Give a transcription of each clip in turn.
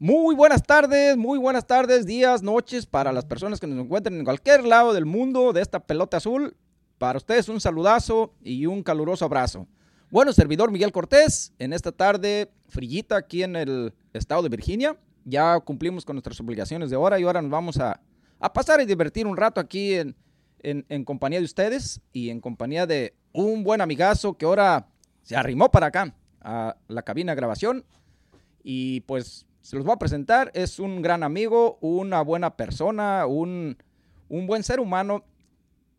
Muy buenas tardes, muy buenas tardes, días, noches para las personas que nos encuentren en cualquier lado del mundo de esta pelota azul. Para ustedes un saludazo y un caluroso abrazo. Bueno, servidor Miguel Cortés, en esta tarde frillita aquí en el estado de Virginia. Ya cumplimos con nuestras obligaciones de hora y ahora nos vamos a, pasar y divertir un rato aquí en, en, en compañía de ustedes y en compañía de un buen amigazo que ahora se arrimó para acá a la cabina de grabación y pues se los voy a presentar. Es un gran amigo, una buena persona, un, un buen ser humano,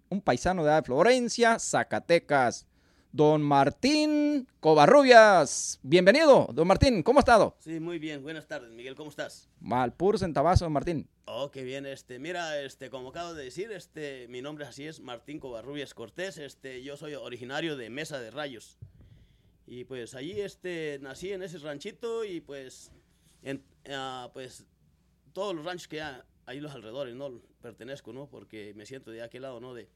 un paisano de Florencia, Zacatecas. Don Martín Covarrubias. Bienvenido, don Martín, ¿cómo ha estado? Sí, muy bien. Buenas tardes, Miguel. ¿Cómo estás? Mal, puro centavazo, don Martín. Oh, qué bien. Este, mira, este, como acabo de decir, este, mi nombre así es Martín Covarrubias Cortés. Este, yo soy originario de Mesa de Rayos. Y pues allí, este, nací en ese ranchito y pues, en, ah, pues, todos los ranchos que hay ahí los alrededores, ¿no? Pertenezco, ¿no? Porque me siento de aquel lado, ¿no? De,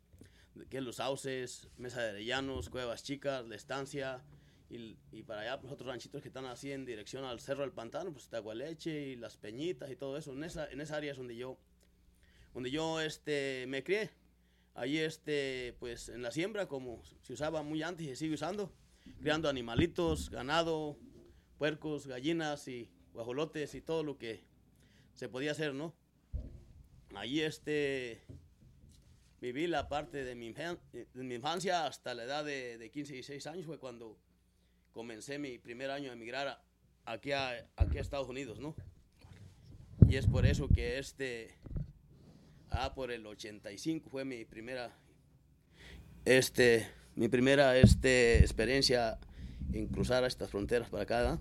de que los sauces, Mesa de Arellanos, Cuevas Chicas, La Estancia. Y, y para allá, pues otros ranchitos que están así en dirección al Cerro del Pantano, pues Tagualeche y Las Peñitas y todo eso. En esa, en esa área es donde yo, donde yo este, me crié. Allí, este, pues en la siembra, como se usaba muy antes y se sigue usando, criando animalitos, ganado, puercos, gallinas y guajolotes y todo lo que se podía hacer, ¿no? Allí, este, viví la parte de mi, infancia hasta la edad de, de 15 y 16 años, fue cuando comencé mi primer año a emigrar a- aquí, a, Estados Unidos, ¿no? Y es por eso que este, ah, por el 85 fue mi primera, este, mi primera, este, experiencia en cruzar estas fronteras para acá, ¿verdad?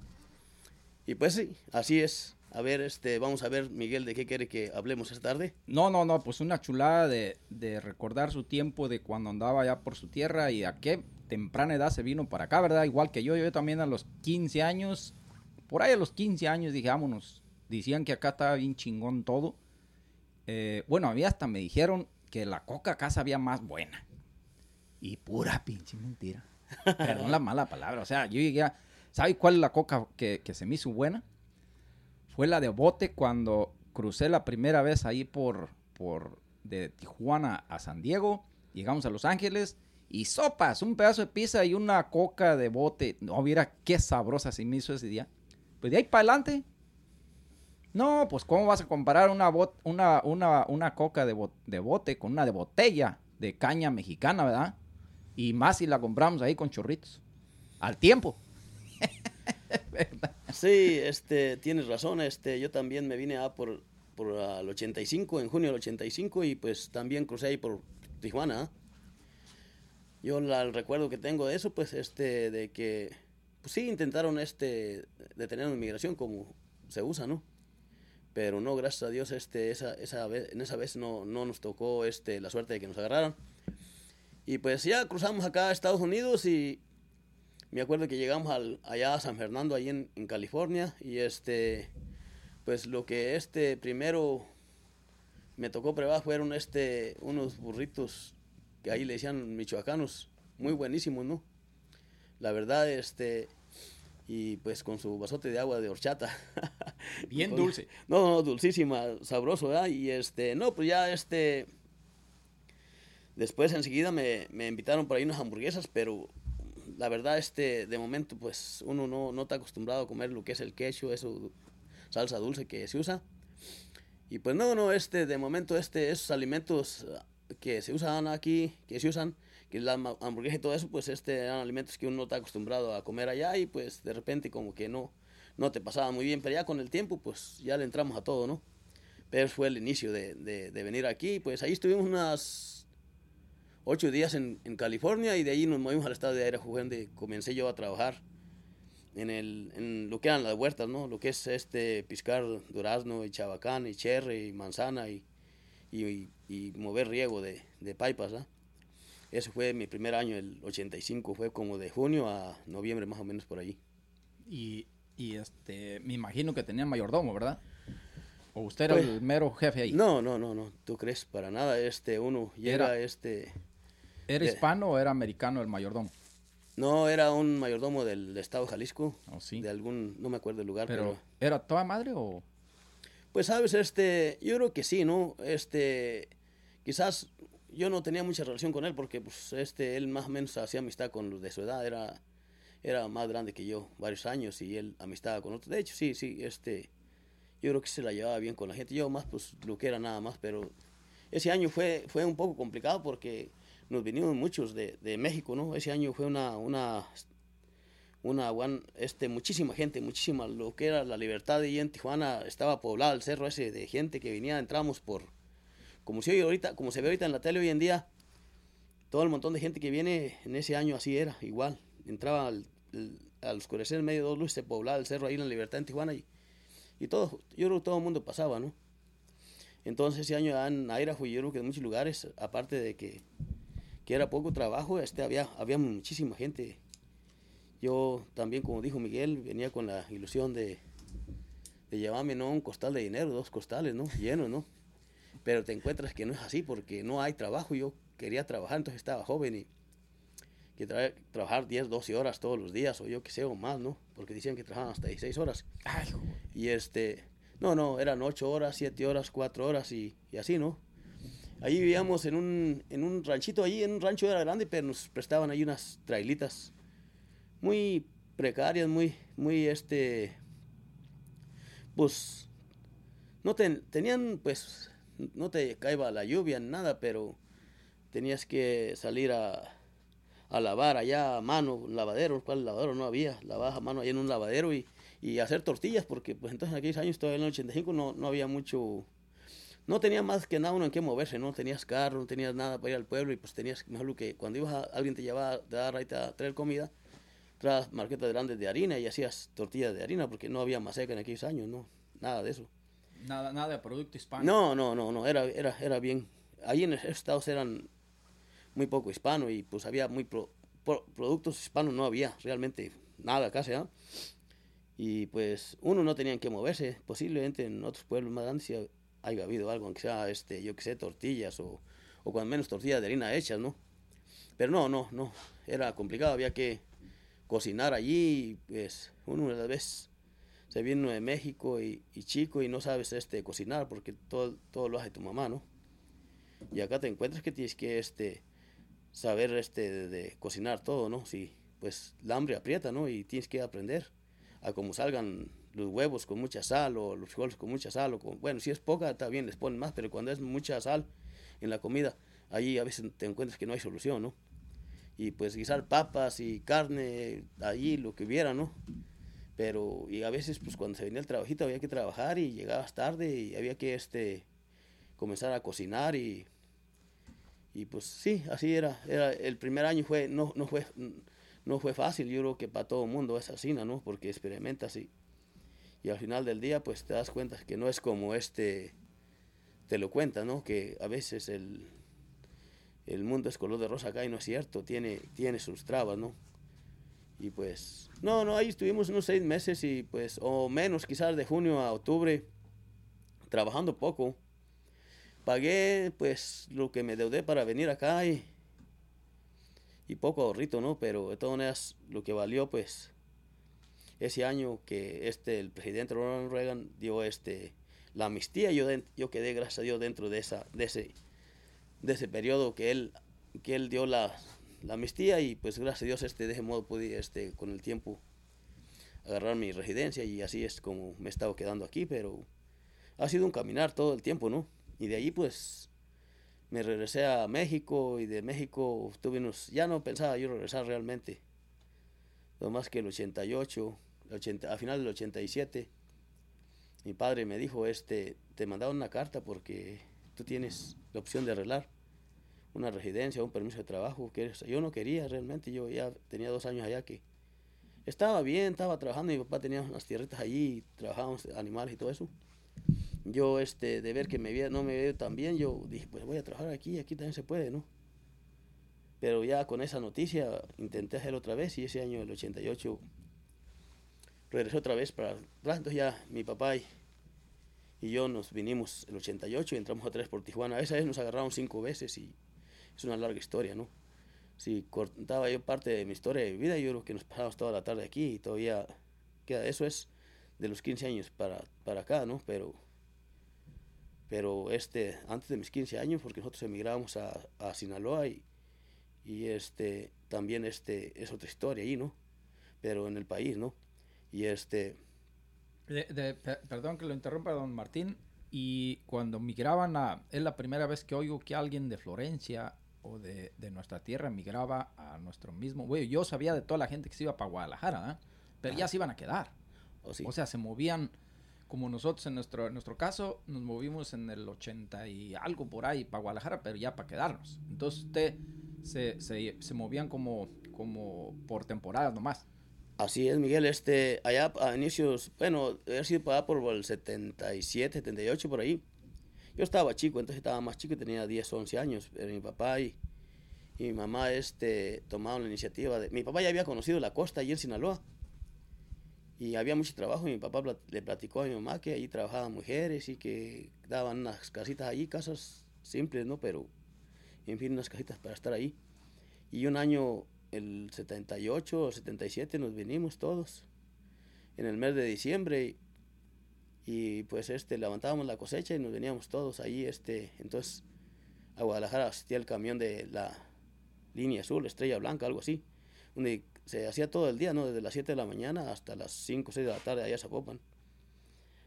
Y pues sí, así es. A ver, este, vamos a ver, Miguel, de qué quiere que hablemos esta tarde. No, no, no, pues una chulada de, de recordar su tiempo de cuando andaba allá por su tierra y a qué temprana edad se vino para acá, ¿verdad? Igual que yo, yo también a los 15 años, por ahí a los 15 años dije, vámonos. Decían que acá estaba bien chingón todo. Eh, bueno, a mí hasta me dijeron que la coca acá sabía más buena. Y pura pinche mentira. Perdón la mala palabra. O sea, yo llegué a... ¿Sabe cuál es la coca que, que se me hizo buena? Fue la de bote cuando crucé la primera vez ahí por, por de Tijuana a San Diego. Llegamos a Los Ángeles y sopas, un pedazo de pizza y una coca de bote. No, mira qué sabrosa se me hizo ese día. Pues de ahí para adelante. No, pues cómo vas a comparar una, bot- una, una, una coca de, bo- de bote con una de botella de caña mexicana, ¿verdad? Y más si la compramos ahí con chorritos. Al tiempo. Sí, este, tienes razón, este, yo también me vine a por, por el 85, en junio del 85, y pues también crucé ahí por Tijuana. Yo la- el recuerdo que tengo de eso, pues, este, de que, pues sí, intentaron, este, detener la inmigración como se usa, ¿no? Pero no, gracias a Dios, este, esa, esa vez, en esa vez no, no nos tocó, este, la suerte de que nos agarraran. Y pues ya cruzamos acá a Estados Unidos y me acuerdo que llegamos al, allá a San Fernando, ahí en, en California, y este, pues lo que este primero me tocó probar fueron este, unos burritos que ahí le decían michoacanos, muy buenísimos, ¿no? La verdad, este, y pues con su vasote de agua de horchata. Bien Con- dulce. No, no, dulcísima, sabroso, ¿verdad? Y este, no, pues ya este, después enseguida me, me invitaron por ahí unas hamburguesas, pero la verdad, este, de momento, pues uno no, no está acostumbrado a comer lo que es el queso, eso, salsa dulce que se usa. Y pues no, no, este, de momento, este, esos alimentos ah, que se usan aquí, que se usan, que la hamburguesa y todo eso, pues este, eran alimentos que uno no está acostumbrado a comer allá y pues de repente como que no, no te pasaba muy bien, pero ya con el tiempo, pues ya le entramos a todo, ¿no? Pero fue el inicio de, de, de venir aquí, pues ahí estuvimos unas ocho días en, en California y de ahí nos movimos al estado de Idaho, donde comencé yo a trabajar en, el, en lo que eran las huertas, ¿no? Lo que es este, piscar durazno y chabacán y cherry y manzana y, y, y mover riego de, de paipas, ¿ah? Ese fue mi primer año, el 85, fue como de junio a noviembre más o menos por ahí. Y, y este, me imagino que tenía mayordomo, ¿verdad? ¿O usted era Pues, el mero jefe ahí? No, no, no, no, tú crees para nada, este, uno llega, Era- este, ¿Era eh. hispano o era americano el mayordomo? no, era un mayordomo del estado de Jalisco, ¿O sí? de algún, no me acuerdo el lugar, Pero, pero, ¿era toda madre o...? Pues sabes, este, yo creo que sí, ¿no? Este, quizás yo no tenía mucha relación con él porque, pues, este, él más o menos hacía amistad con los de su edad, era, era más grande que yo, varios años, y él amistad con otros. De hecho, sí, sí, este, yo creo que se la llevaba bien con la gente. Yo más, pues, lo que era nada más, pero ese año fue, fue un poco complicado porque nos vinieron muchos de, de México, ¿no? Ese año fue una, una una este muchísima gente, muchísima lo que era la libertad y en Tijuana estaba poblado el cerro ese de gente que venía, entramos por como se ahorita, como se ve ahorita en la tele hoy en día, todo el montón de gente que viene en ese año así era, igual, entraba al, al oscurecer en medio de dos luces, se poblaba el cerro ahí en la libertad en Tijuana y, y todo, yo creo que todo el mundo pasaba, ¿no? Entonces ese año en Airajo yo creo que en muchos lugares, aparte de que, que era poco trabajo, este había, había muchísima gente yo también, como dijo Miguel, venía con la ilusión de, de llevarme no un costal de dinero, dos costales, ¿no? Llenos, ¿no? Pero te encuentras que no es así porque no hay trabajo. Yo quería trabajar, entonces estaba joven y que trabajar 10, 12 horas todos los días o yo que sé o más, ¿no? Porque decían que trabajaban hasta 16 horas. y este, no, no, eran 8 horas, 7 horas, 4 horas y, y así, ¿no? Ahí vivíamos en un, en un ranchito, allí en un rancho era grande, pero nos prestaban ahí unas trailitas muy precarias, muy, muy, este, pues, no tenían, pues, no te caía la lluvia, nada, pero tenías que salir a, lavar allá a mano, lavadero, cual lavadero no había, lavar a mano allá en un lavadero y, y hacer tortillas, porque pues entonces en aquellos años, todavía en el 85, no, no había mucho, no tenía más que nada uno en qué moverse, no tenías carro, no tenías nada para ir al pueblo y pues tenías, mejor que cuando ibas a, alguien te llevaba, te daba a traer comida, tras marquetas grandes de harina y hacías tortillas de harina porque no había maseca en aquellos años, no, nada de eso. Nada, nada de producto hispano. No, no, no, no, era, era, era bien. Ahí en Estados eran muy poco hispano y pues había muy productos hispanos, no había realmente nada casi, ¿ah? Y pues uno no tenía que moverse, posiblemente en otros pueblos más grandes haya habido algo, aunque sea, este, yo que sé, tortillas o, o cuando menos tortillas de harina hechas, ¿no? Pero no, no, no, era complicado, había que cocinar allí, pues uno una vez se viene de México y, chico y no sabes este cocinar porque todo, todo lo hace tu mamá, ¿no? Y acá te encuentras que tienes que este saber este de, cocinar todo, ¿no? Si pues la hambre aprieta, ¿no? Y tienes que aprender a cómo salgan los huevos con mucha sal o los frijoles con mucha sal o con, bueno, si es poca está bien, les ponen más, pero cuando es mucha sal en la comida, allí a veces te encuentras que no hay solución, ¿no? y pues guisar papas y carne allí, lo que hubiera, ¿no? Pero, y a veces, pues cuando se venía el trabajito había que trabajar y llegabas tarde y había que, este, comenzar a cocinar y, y pues sí, así era, era, el primer año fue, no, no fue, no fue fácil, yo creo que para todo el mundo es así, ¿no? Porque experimentas y, y al final del día, pues te das cuenta que no es como este, te lo cuenta, ¿no? Que a veces el, el mundo es color de rosa acá y no es cierto, tiene, tiene sus trabas, ¿no? Y pues, no, no, ahí estuvimos unos seis meses y pues, o menos quizás de junio a octubre, trabajando poco. Pagué pues lo que me deudé para venir acá y, y poco ahorrito, ¿no? Pero de todas maneras lo que valió pues ese año que este, el presidente Ronald Reagan dio este, la amnistía, yo, yo quedé, gracias a Dios, dentro de, esa, de ese de ese periodo que él, que él dio la, la amnistía y pues gracias a Dios este, de ese modo pude este, con el tiempo agarrar mi residencia y así es como me he estado quedando aquí, pero ha sido un caminar todo el tiempo, ¿no? Y de ahí pues me regresé a México y de México tuve unos, ya no pensaba yo regresar realmente, lo más que el 88, el 80, a final del 87, mi padre me dijo, este, te mandaron una carta porque tú tienes la opción de arreglar una residencia, un permiso de trabajo. Que yo no quería realmente, yo ya tenía dos años allá que estaba bien, estaba trabajando, mi papá tenía unas tierritas allí, trabajábamos animales y todo eso. Yo, este, de ver que me no me veo tan bien, yo dije, pues voy a trabajar aquí, aquí también se puede, ¿no? Pero ya con esa noticia intenté hacer otra vez y ese año, el 88, regresé otra vez para atrás. Ya mi papá y y yo nos vinimos el 88 y entramos otra vez por Tijuana. Esa vez nos agarraron cinco veces y es una larga historia, ¿no? Si contaba yo parte de mi historia de vida, yo creo que nos pasamos toda la tarde aquí y todavía queda, eso es de los 15 años para, para acá, ¿no? Pero pero este, antes de mis 15 años, porque nosotros emigramos a, a Sinaloa y, y este, también este, es otra historia ahí, ¿no? Pero en el país, ¿no? Y este... De, de, perdón que lo interrumpa, don Martín. Y cuando migraban a... Es la primera vez que oigo que alguien de Florencia o de, de nuestra tierra migraba a nuestro mismo... Bueno, yo sabía de toda la gente que se iba para Guadalajara, ¿eh? pero ya se iban a quedar. Oh, sí. O sea, se movían como nosotros en nuestro, en nuestro caso, nos movimos en el 80 y algo por ahí para Guadalajara, pero ya para quedarnos. Entonces usted se, se, se movían como, como por temporadas nomás. Así es, Miguel. Este, allá a inicios, bueno, he sido para por el 77, 78, por ahí. Yo estaba chico, entonces estaba más chico, tenía 10, 11 años. Pero mi papá y, y mi mamá este, tomaron la iniciativa de... Mi papá ya había conocido la costa allí en Sinaloa. Y había mucho trabajo y mi papá le platicó a mi mamá que allí trabajaban mujeres y que daban unas casitas allí, casas simples, ¿no? Pero, en fin, unas casitas para estar ahí. Y un año el 78 o 77 nos vinimos todos en el mes de diciembre y, y, pues este levantábamos la cosecha y nos veníamos todos ahí este entonces a Guadalajara asistía el camión de la línea azul estrella blanca algo así donde se hacía todo el día no desde las 7 de la mañana hasta las 5 o 6 de la tarde allá a Zapopan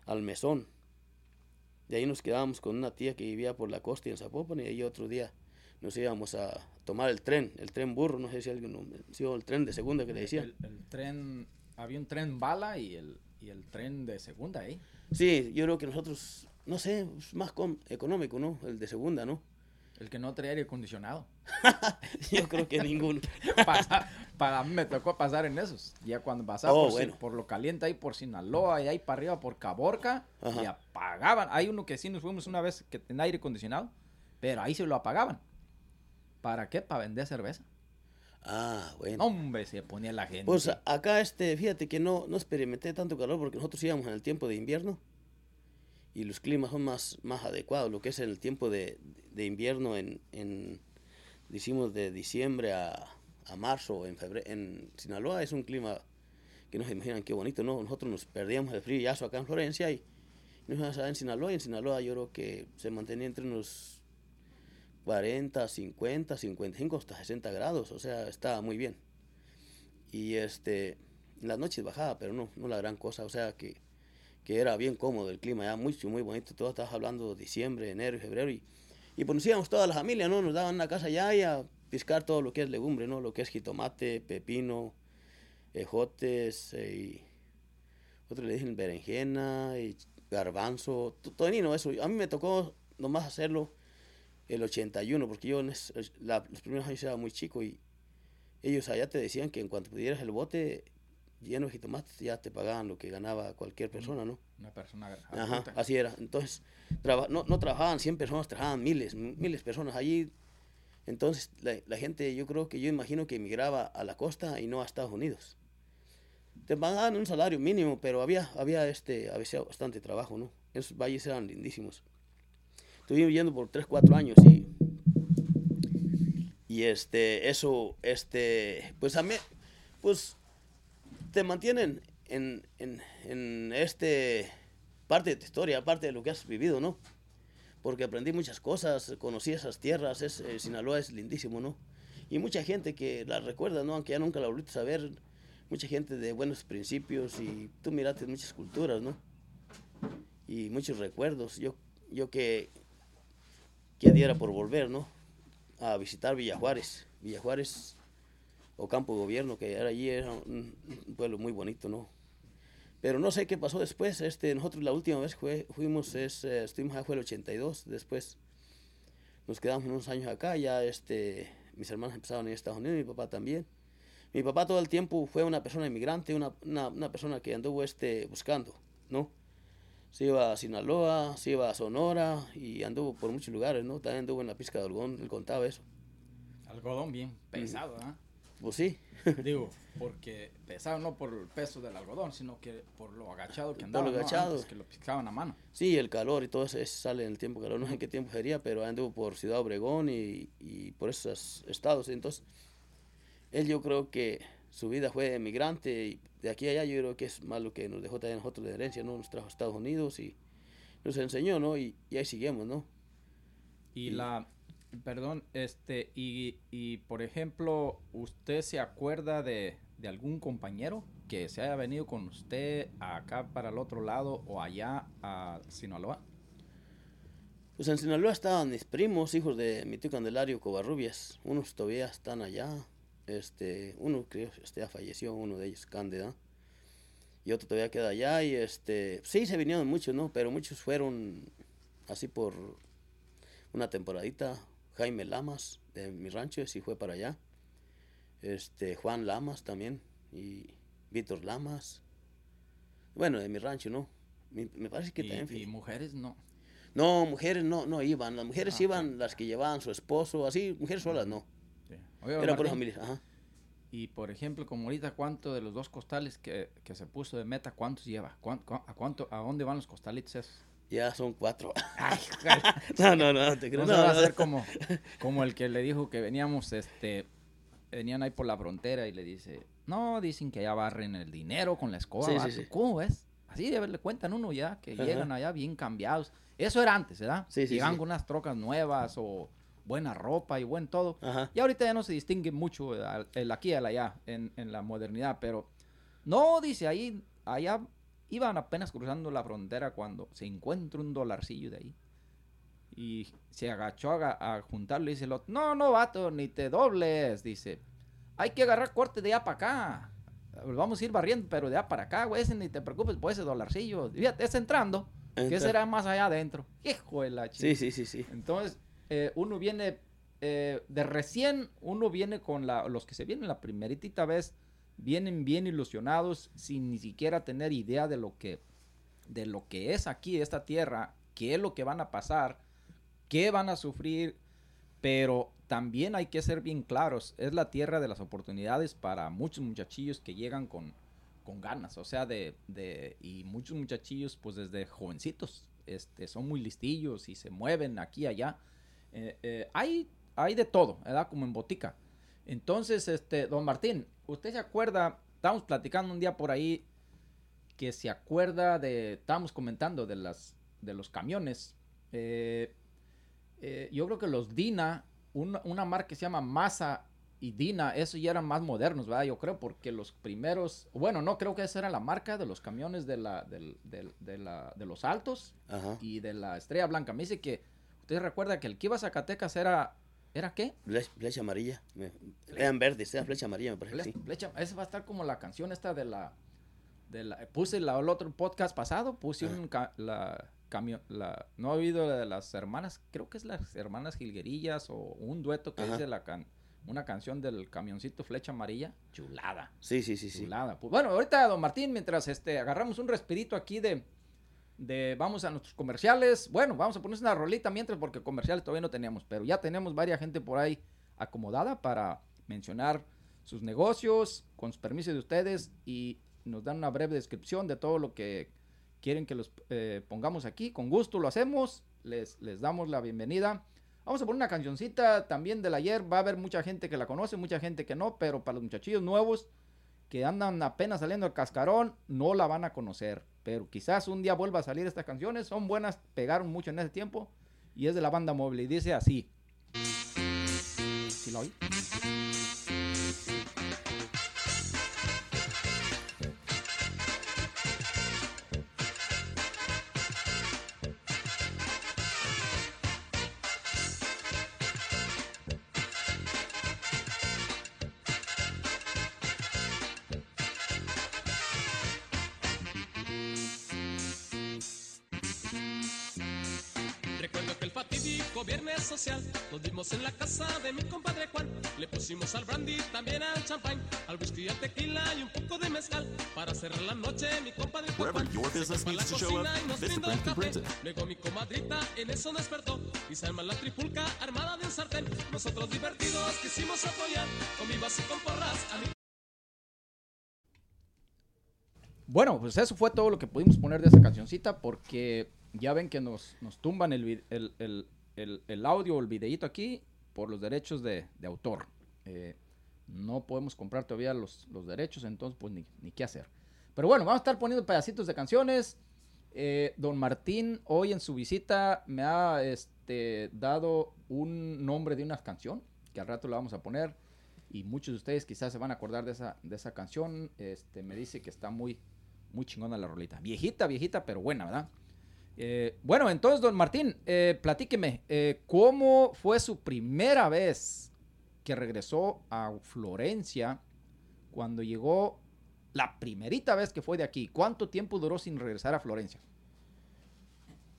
al mesón. De ahí nos quedábamos con una tía que vivía por la costa y en Zapopan y ahí otro día nos íbamos a tomar el tren, el tren burro, no sé si alguien, si el tren de segunda que le decía. El, el, tren, había un tren bala y el, y el tren de segunda, ¿eh? Sí, yo creo que nosotros, no sé, es más económico, ¿no? El de segunda, ¿no? El que no trae aire acondicionado. yo creo que ninguno. Pasa, para mí me tocó pasar en esos. Ya cuando pasaba Oh, por, bueno. por lo caliente ahí por Sinaloa y ahí para arriba por Caborca Ajá. y apagaban. Hay uno que sí nos fuimos una vez que tenía aire acondicionado, pero ahí se lo apagaban. ¿Para qué? Para vender cerveza. Ah, bueno. Hombre, se ponía la gente. Pues acá, este, fíjate que no, no experimenté tanto calor porque nosotros íbamos en el tiempo de invierno y los climas son más, más adecuados. Lo que es en el tiempo de, de invierno, en, en, decimos de diciembre a, a marzo, en febrero, en Sinaloa es un clima que no se imaginan qué bonito, ¿no? Nosotros nos perdíamos el frillazo acá en Florencia y nos íbamos a en Sinaloa y en Sinaloa yo creo que se mantenía entre unos 40, 50, 55 hasta 60 grados, o sea, estaba muy bien. Y este, en las noches bajaba, pero no, no la gran cosa, o sea que, que era bien cómodo el clima, ya mucho, muy bonito, todo estabas hablando diciembre, enero y febrero, y, y pues toda la familia, ¿no? Nos daban una casa allá y a piscar todo lo que es legumbre, ¿no? Lo que es jitomate, pepino, ejotes, eh, y otro le dicen berenjena, y garbanzo, todo eso. A mí me tocó nomás hacerlo el 81, porque yo en es, la, los primeros años era muy chico y ellos allá te decían que en cuanto pudieras el bote lleno de jitomates ya te pagaban lo que ganaba cualquier persona, ¿no? Una persona. Ajá, así era. Entonces, traba, no, no trabajaban 100 personas, trabajaban miles, miles de personas allí. Entonces, la, la, gente, yo creo que yo imagino que emigraba a la costa y no a Estados Unidos. Te pagaban un salario mínimo, pero había, había este, había bastante trabajo, ¿no? Esos valles eran lindísimos. Estuve viviendo por 3, 4 años y, y este, eso, este, pues a mí, pues te mantienen en, en, en este parte de tu historia, parte de lo que has vivido, ¿no? Porque aprendí muchas cosas, conocí esas tierras, es, eh, Sinaloa es lindísimo, ¿no? Y mucha gente que la recuerda, ¿no? Aunque ya nunca la volviste a ver, mucha gente de buenos principios y tú miraste muchas culturas, ¿no? Y muchos recuerdos. Yo, yo que, que diera por volver, ¿no? A visitar Villa Juárez. Villa Juárez o Campo Gobierno, que era allí, era un, un pueblo muy bonito, ¿no? Pero no sé qué pasó después. Este, nosotros la última vez fue, fuimos, es, eh, estuvimos allá fue el 82. Después nos quedamos unos años acá. Ya este, mis hermanos empezaron a Estados Unidos, mi papá también. Mi papá todo el tiempo fue una persona inmigrante, una, una, una persona que anduvo este, buscando, ¿no? Se iba a Sinaloa, se iba a Sonora y anduvo por muchos lugares, ¿no? También anduvo en la pizca de algodón, él contaba eso. Algodón bien pesado, ¿ah? ¿eh? Pues sí. Digo, porque pesado no por el peso del algodón, sino que por lo agachado que andaba, por lo agachado. ¿no? Antes que lo picaban a mano. Sí, el calor y todo eso, eso sale en el tiempo calor, no sé en qué tiempo sería, pero anduvo por Ciudad Obregón y, y por esos estados. Entonces, él yo creo que su vida fue emigrante y de aquí a allá yo creo que es más lo que nos dejó también nosotros de herencia, ¿no? Nos trajo a Estados Unidos y nos enseñó, ¿no? Y, y ahí seguimos, ¿no? Y Y- la, perdón, este, y, y por ejemplo, ¿usted se acuerda de, de algún compañero que se haya venido con usted acá para el otro lado o allá a Sinaloa? Pues en Sinaloa estaban mis primos, hijos de mi tío Candelario Covarrubias. Unos todavía están allá. Este, uno creo este ya falleció, uno de ellos, Cándida. Y otro todavía queda allá. Y este, sí se vinieron muchos, ¿no? Pero muchos fueron así por una temporadita. Jaime Lamas, de mi rancho, sí fue para allá. Este, Juan Lamas también. Y Víctor Lamas. Bueno, de mi rancho, ¿no? Me, me parece que y, también. y mujeres no. no, mujeres no, no iban. Las mujeres Ah, iban las que llevaban su esposo, así, mujeres solas no. Oiga, Eran por familia. Ajá. Y por ejemplo, como ahorita, ¿cuánto de los dos costales que, que se puso de meta, cuántos lleva? ¿Cuán- cu- ¿A cuánto, a dónde van los costalitos esos? Ya son cuatro. Ay, no, no, no, te creo. No, No, va a hacer como, como el que le dijo que veníamos, este, venían ahí por la frontera y le dice, no, dicen que ya barren el dinero con la escoba. Sí, sí, vato". sí. ¿Cómo ves? Así de le cuentan uno ya, que Ajá. llegan allá bien cambiados. Eso era antes, ¿verdad? Sí, sí, Llegan con unas trocas nuevas o buena ropa y buen todo. Ajá. Y ahorita ya no se distingue mucho el, el aquí y el allá en, en la modernidad, pero no, dice ahí, allá iban apenas cruzando la frontera cuando se encuentra un dolarcillo de ahí. Y se agachó a, a juntarlo y dice el otro, no, no, vato, ni te dobles, dice. Hay que agarrar corte de allá para acá. Vamos a ir barriendo, pero de allá para acá, güey, ese ni te preocupes por ese dolarcillo. Fíjate, es entrando, que Entra- será más allá adentro. Hijo de la chica. Sí, sí, sí, sí. Entonces, eh, uno viene eh, de recién, uno viene con los que se vienen la primeritita vez, vienen bien ilusionados sin ni siquiera tener idea de lo que, de lo que es aquí esta tierra, qué es lo que van a pasar, qué van a sufrir, pero también hay que ser bien claros, es la tierra de las oportunidades para muchos muchachillos que llegan con, con ganas, o sea, de, de, y muchos muchachillos pues desde jovencitos, este, son muy listillos y se mueven aquí y allá. Eh, eh, hay, hay de todo, ¿verdad? Como en botica. Entonces, este, don Martín, ¿usted se acuerda? Estábamos platicando un día por ahí que se acuerda de, estábamos comentando de las, de los camiones. Eh, yo creo que los Dina, una, una marca que se llama Masa y Dina, esos ya eran más modernos, ¿verdad? Yo creo, porque los primeros, bueno, no creo que esa era la marca de los camiones de, la, de, la, los altos Ajá. y de la Estrella Blanca. Me dice que, usted recuerda que el que iba a Zacatecas era, ¿era qué? Flecha, flecha amarilla. Eran verdes, era flecha amarilla, me parece. Fle- Sí. flecha, esa va a estar como la canción esta de la, de la puse la, el otro podcast pasado, puse Ah. un la camión, la, no he oído de las hermanas, creo que es las hermanas Gilguerillas o un dueto que Ajá. dice la can, una canción del camioncito Flecha Amarilla, chulada. Sí, sí, sí, sí. Chulada. Pues bueno, ahorita, don Martín, mientras este, agarramos un respirito aquí de, de vamos a nuestros comerciales. Bueno, vamos a ponernos una rolita mientras, porque comerciales todavía no teníamos, pero ya tenemos varias gente por ahí acomodada para mencionar sus negocios, con su permiso de ustedes, y nos dan una breve descripción de todo lo que quieren que los eh, pongamos aquí. Con gusto lo hacemos, les, les damos la bienvenida. Vamos a poner una cancioncita también del ayer. Va a haber mucha gente que la conoce, mucha gente que no, pero para los muchachillos nuevos que andan apenas saliendo al cascarón, no la van a conocer. Pero quizás un día vuelva a salir estas canciones. Son buenas, pegaron mucho en ese tiempo. Y es de la banda móvil. Y dice así. ¿Sí la oí? Casa de mi compadre Juan. Le pusimos al brandy, también al champán, al whisky, al tequila y un poco de mezcal. Para cerrar la noche, mi compadre Juan Wherever your se business fue a la needs to show up, cocina y nos Mr. brindó Brent can café. print it. Luego mi comadrita en eso despertó y se arma la tripulca armada de un sartén. Nosotros divertidos quisimos apoyar con vivas y con porras a mi Bueno, pues eso fue todo lo que pudimos poner de esa cancioncita porque ya ven que nos, nos tumban el, el, el- el- el audio o el videíto aquí por los derechos de, autor. Eh, no podemos comprar todavía los, los derechos, entonces pues ni, ni qué hacer. Pero bueno, vamos a estar poniendo pedacitos de canciones. Eh, don Martín, hoy en su visita me ha este, dado un nombre de una canción que al rato la vamos a poner y muchos de ustedes quizás se van a acordar de esa, de esa canción. Este, me dice que está muy, muy chingona la rolita. Viejita, viejita, pero buena, ¿verdad? Eh, bueno, entonces, don Martín, eh, platíqueme, eh, ¿cómo fue su primera vez que regresó a Florencia cuando llegó la primerita vez que fue de aquí? ¿Cuánto tiempo duró sin regresar a Florencia?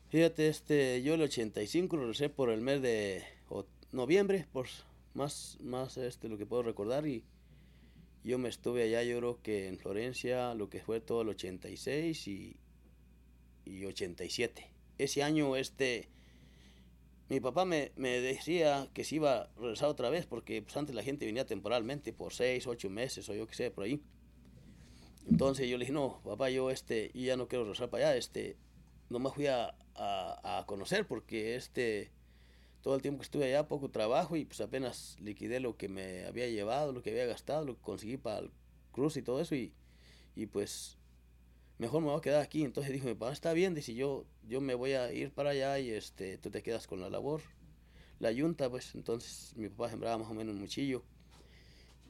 Fíjate, este, yo el 85 regresé por el mes de noviembre, por más, más este, lo que puedo recordar, y yo me estuve allá, yo creo que en Florencia, lo que fue todo el 86 y, y 87. Ese año, este, mi papá me, me decía que se iba a regresar otra vez, porque pues, antes la gente venía temporalmente, por seis, ocho meses, o yo qué sé, por ahí. Entonces yo le dije, no, papá, yo, este, ya no quiero regresar para allá, este, nomás fui a, a, a conocer porque este todo el tiempo que estuve allá poco trabajo y pues apenas liquidé lo que me había llevado, lo que había gastado, lo que conseguí para el cruz y todo eso y, y pues mejor me voy a quedar aquí. Entonces dijo mi papá, está bien, dice yo, yo me voy a ir para allá y este tú te quedas con la labor. La yunta, pues entonces mi papá sembraba más o menos un muchillo.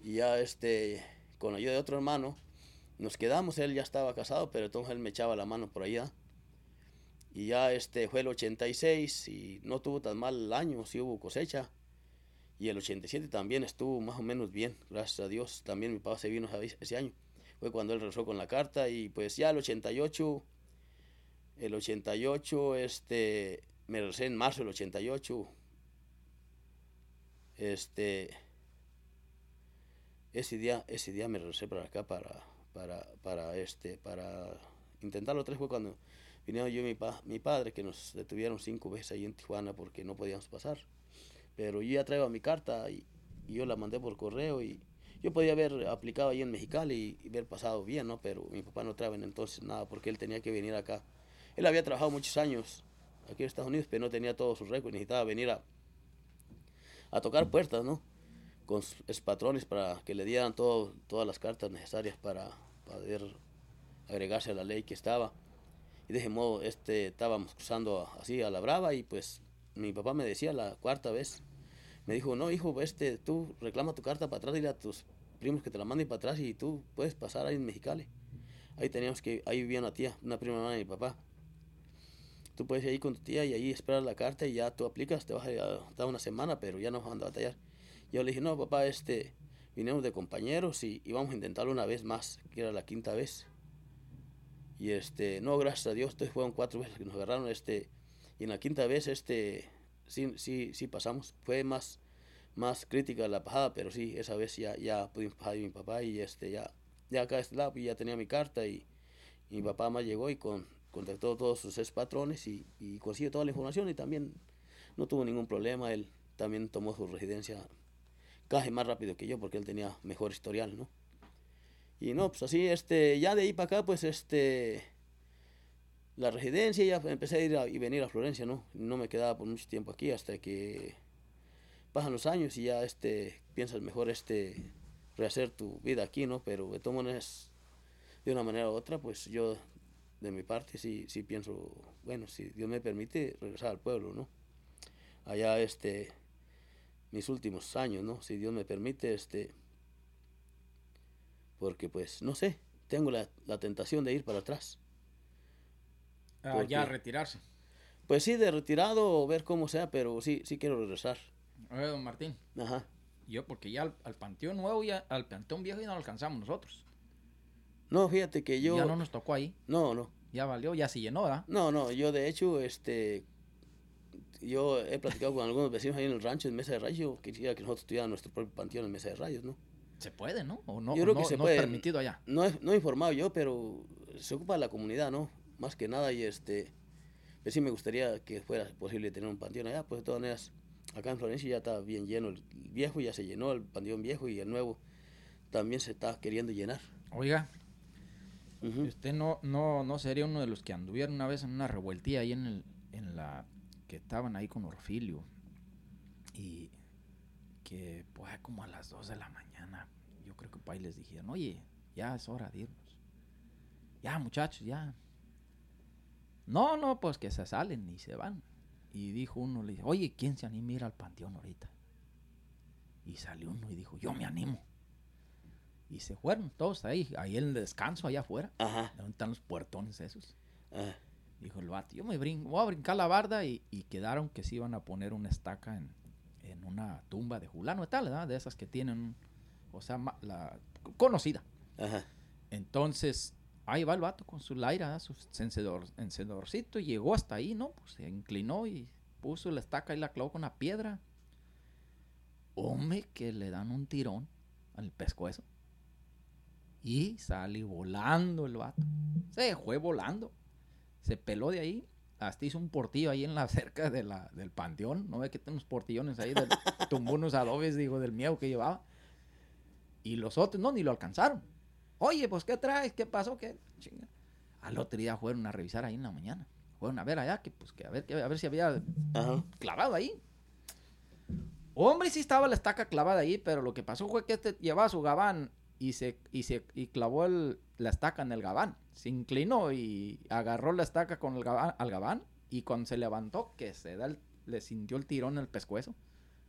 Y ya este, con ayuda de otro hermano, nos quedamos, él ya estaba casado, pero entonces él me echaba la mano por allá. Y ya este fue el 86 y no tuvo tan mal año, sí hubo cosecha. Y el 87 también estuvo más o menos bien, gracias a Dios. También mi papá se vino ese año. Fue cuando él regresó con la carta y pues ya el 88, el 88, este, me regresé en marzo del 88. Este, ese día, ese día me regresé para acá para, para, para este, para intentarlo vez fue cuando vinieron yo y mi, pa- mi padre, que nos detuvieron cinco veces ahí en Tijuana porque no podíamos pasar. Pero yo ya traigo mi carta y, y yo la mandé por correo y yo podía haber aplicado ahí en Mexicali y, haber pasado bien, ¿no? Pero mi papá no traía entonces nada porque él tenía que venir acá. Él había trabajado muchos años aquí en Estados Unidos, pero no tenía todos sus récords, necesitaba venir a, a tocar puertas, ¿no? Con sus patrones para que le dieran todo, todas las cartas necesarias para poder agregarse a la ley que estaba. Y de ese modo este, estábamos cruzando así a la brava y pues mi papá me decía la cuarta vez, me dijo, no hijo, este, tú reclama tu carta para atrás, dile a tus primos que te la manden para atrás y tú puedes pasar ahí en Mexicali. Ahí teníamos que, ahí vivía una tía, una prima hermana de mi papá. Tú puedes ir ahí con tu tía y ahí esperar la carta y ya tú aplicas, te vas a dar una semana, pero ya no vas a a batallar. Yo le dije, no papá, este, vinimos de compañeros y, y vamos a intentarlo una vez más, que era la quinta vez. Y este, no, gracias a Dios, entonces fueron cuatro veces que nos agarraron, este, y en la quinta vez, este, sí, sí, sí pasamos. Fue más, más crítica la pasada, pero sí, esa vez ya, ya pudimos pasar mi papá y este, ya, ya acá lado, pues, ya tenía mi carta y, y mi papá más llegó y con, contactó todos sus ex patrones y, y consiguió toda la información y también no tuvo ningún problema, él también tomó su residencia casi más rápido que yo porque él tenía mejor historial, ¿no? Y no, pues así, este, ya de ahí para acá, pues este, la residencia, ya empecé a ir a- y venir a Florencia, ¿no? No me quedaba por mucho tiempo aquí hasta que pasan los años y ya, este, piensas mejor, este, rehacer tu vida aquí, ¿no? Pero de todas maneras, de una manera u otra, pues yo, de mi parte, sí, pienso, bueno, si Dios me permite, regresar al pueblo, ¿no? Allá, este, mis últimos años, ¿no? Si Dios me permite, este, porque pues, no sé, tengo la, la tentación de ir para atrás. Ah, ¿Por ya retirarse. Pues sí, de retirado o ver cómo sea, pero sí, sí quiero regresar. Oye, don Martín, Ajá. yo porque ya al, al Panteón Nuevo, ya, al Panteón Viejo ya no lo alcanzamos nosotros. No, fíjate que yo... Ya no nos tocó ahí. No, no. Ya valió, ya se llenó, ¿verdad? No, no, yo de hecho, este... Yo he platicado con algunos vecinos ahí en el rancho, en Mesa de Rayos, quisiera que nosotros tuviéramos nuestro propio panteón en Mesa de Rayos, ¿no? Se puede, ¿no? O no, Yo creo no, que se no puede. es permitido allá. No he, no he informado yo, pero se ocupa la comunidad, ¿no? Más que nada, y este... Pues sí me gustaría que fuera posible tener un panteón allá, pues de todas maneras, acá en Florencia ya está bien lleno el viejo, ya se llenó el panteón viejo y el nuevo también se está queriendo llenar. Oiga, Ujú. usted no, no, no sería uno de los que anduvieron una vez en una revueltía ahí en el, en la que estaban ahí con Orfilio y que pues como a las 2 de la mañana yo creo que para ahí les dijeron, oye, ya es hora de irnos. Ya muchachos, ya. No, no, pues que se salen y se van. Y dijo uno, le dice, oye, ¿quién se anima a ir al panteón ahorita? Y salió uno y dijo, yo me animo. Y se fueron todos ahí, ahí en el descanso, allá afuera. Ajá. ¿Dónde están los puertones esos? Ah, Dijo el vato, yo me brinco, voy a brincar la barda y, y quedaron que se iban a poner una estaca en, en una tumba de Julano y tal, ¿verdad? De esas que tienen, o sea, ma- la conocida. Ajá. Entonces, ahí va el vato con su laira, su encendedor, encendedorcito, y llegó hasta ahí, ¿no? Pues se inclinó y puso la estaca y la clavó con una piedra. Hombre, que le dan un tirón al pescuezo. Y sale volando el vato. Se fue volando. Se peló de ahí. Hasta hizo un portillo ahí en la cerca de la, del panteón. No ve que tiene unos portillones ahí. Del, tumbó unos adobes, digo, del miedo que llevaba. Y los otros, no, ni lo alcanzaron. Oye, pues, ¿qué traes? ¿Qué pasó? ¿Qué? Chinga. Al otro día fueron a revisar ahí en la mañana. Fueron a ver allá, que pues, que a ver, que, a ver si había Ajá. clavado ahí. Hombre, sí estaba la estaca clavada ahí, pero lo que pasó fue que este llevaba su gabán y se, y se y clavó el- la estaca en el gabán. Se inclinó y agarró la estaca con el gabán, al gabán y cuando se levantó, que se da el- le sintió el tirón en el pescuezo.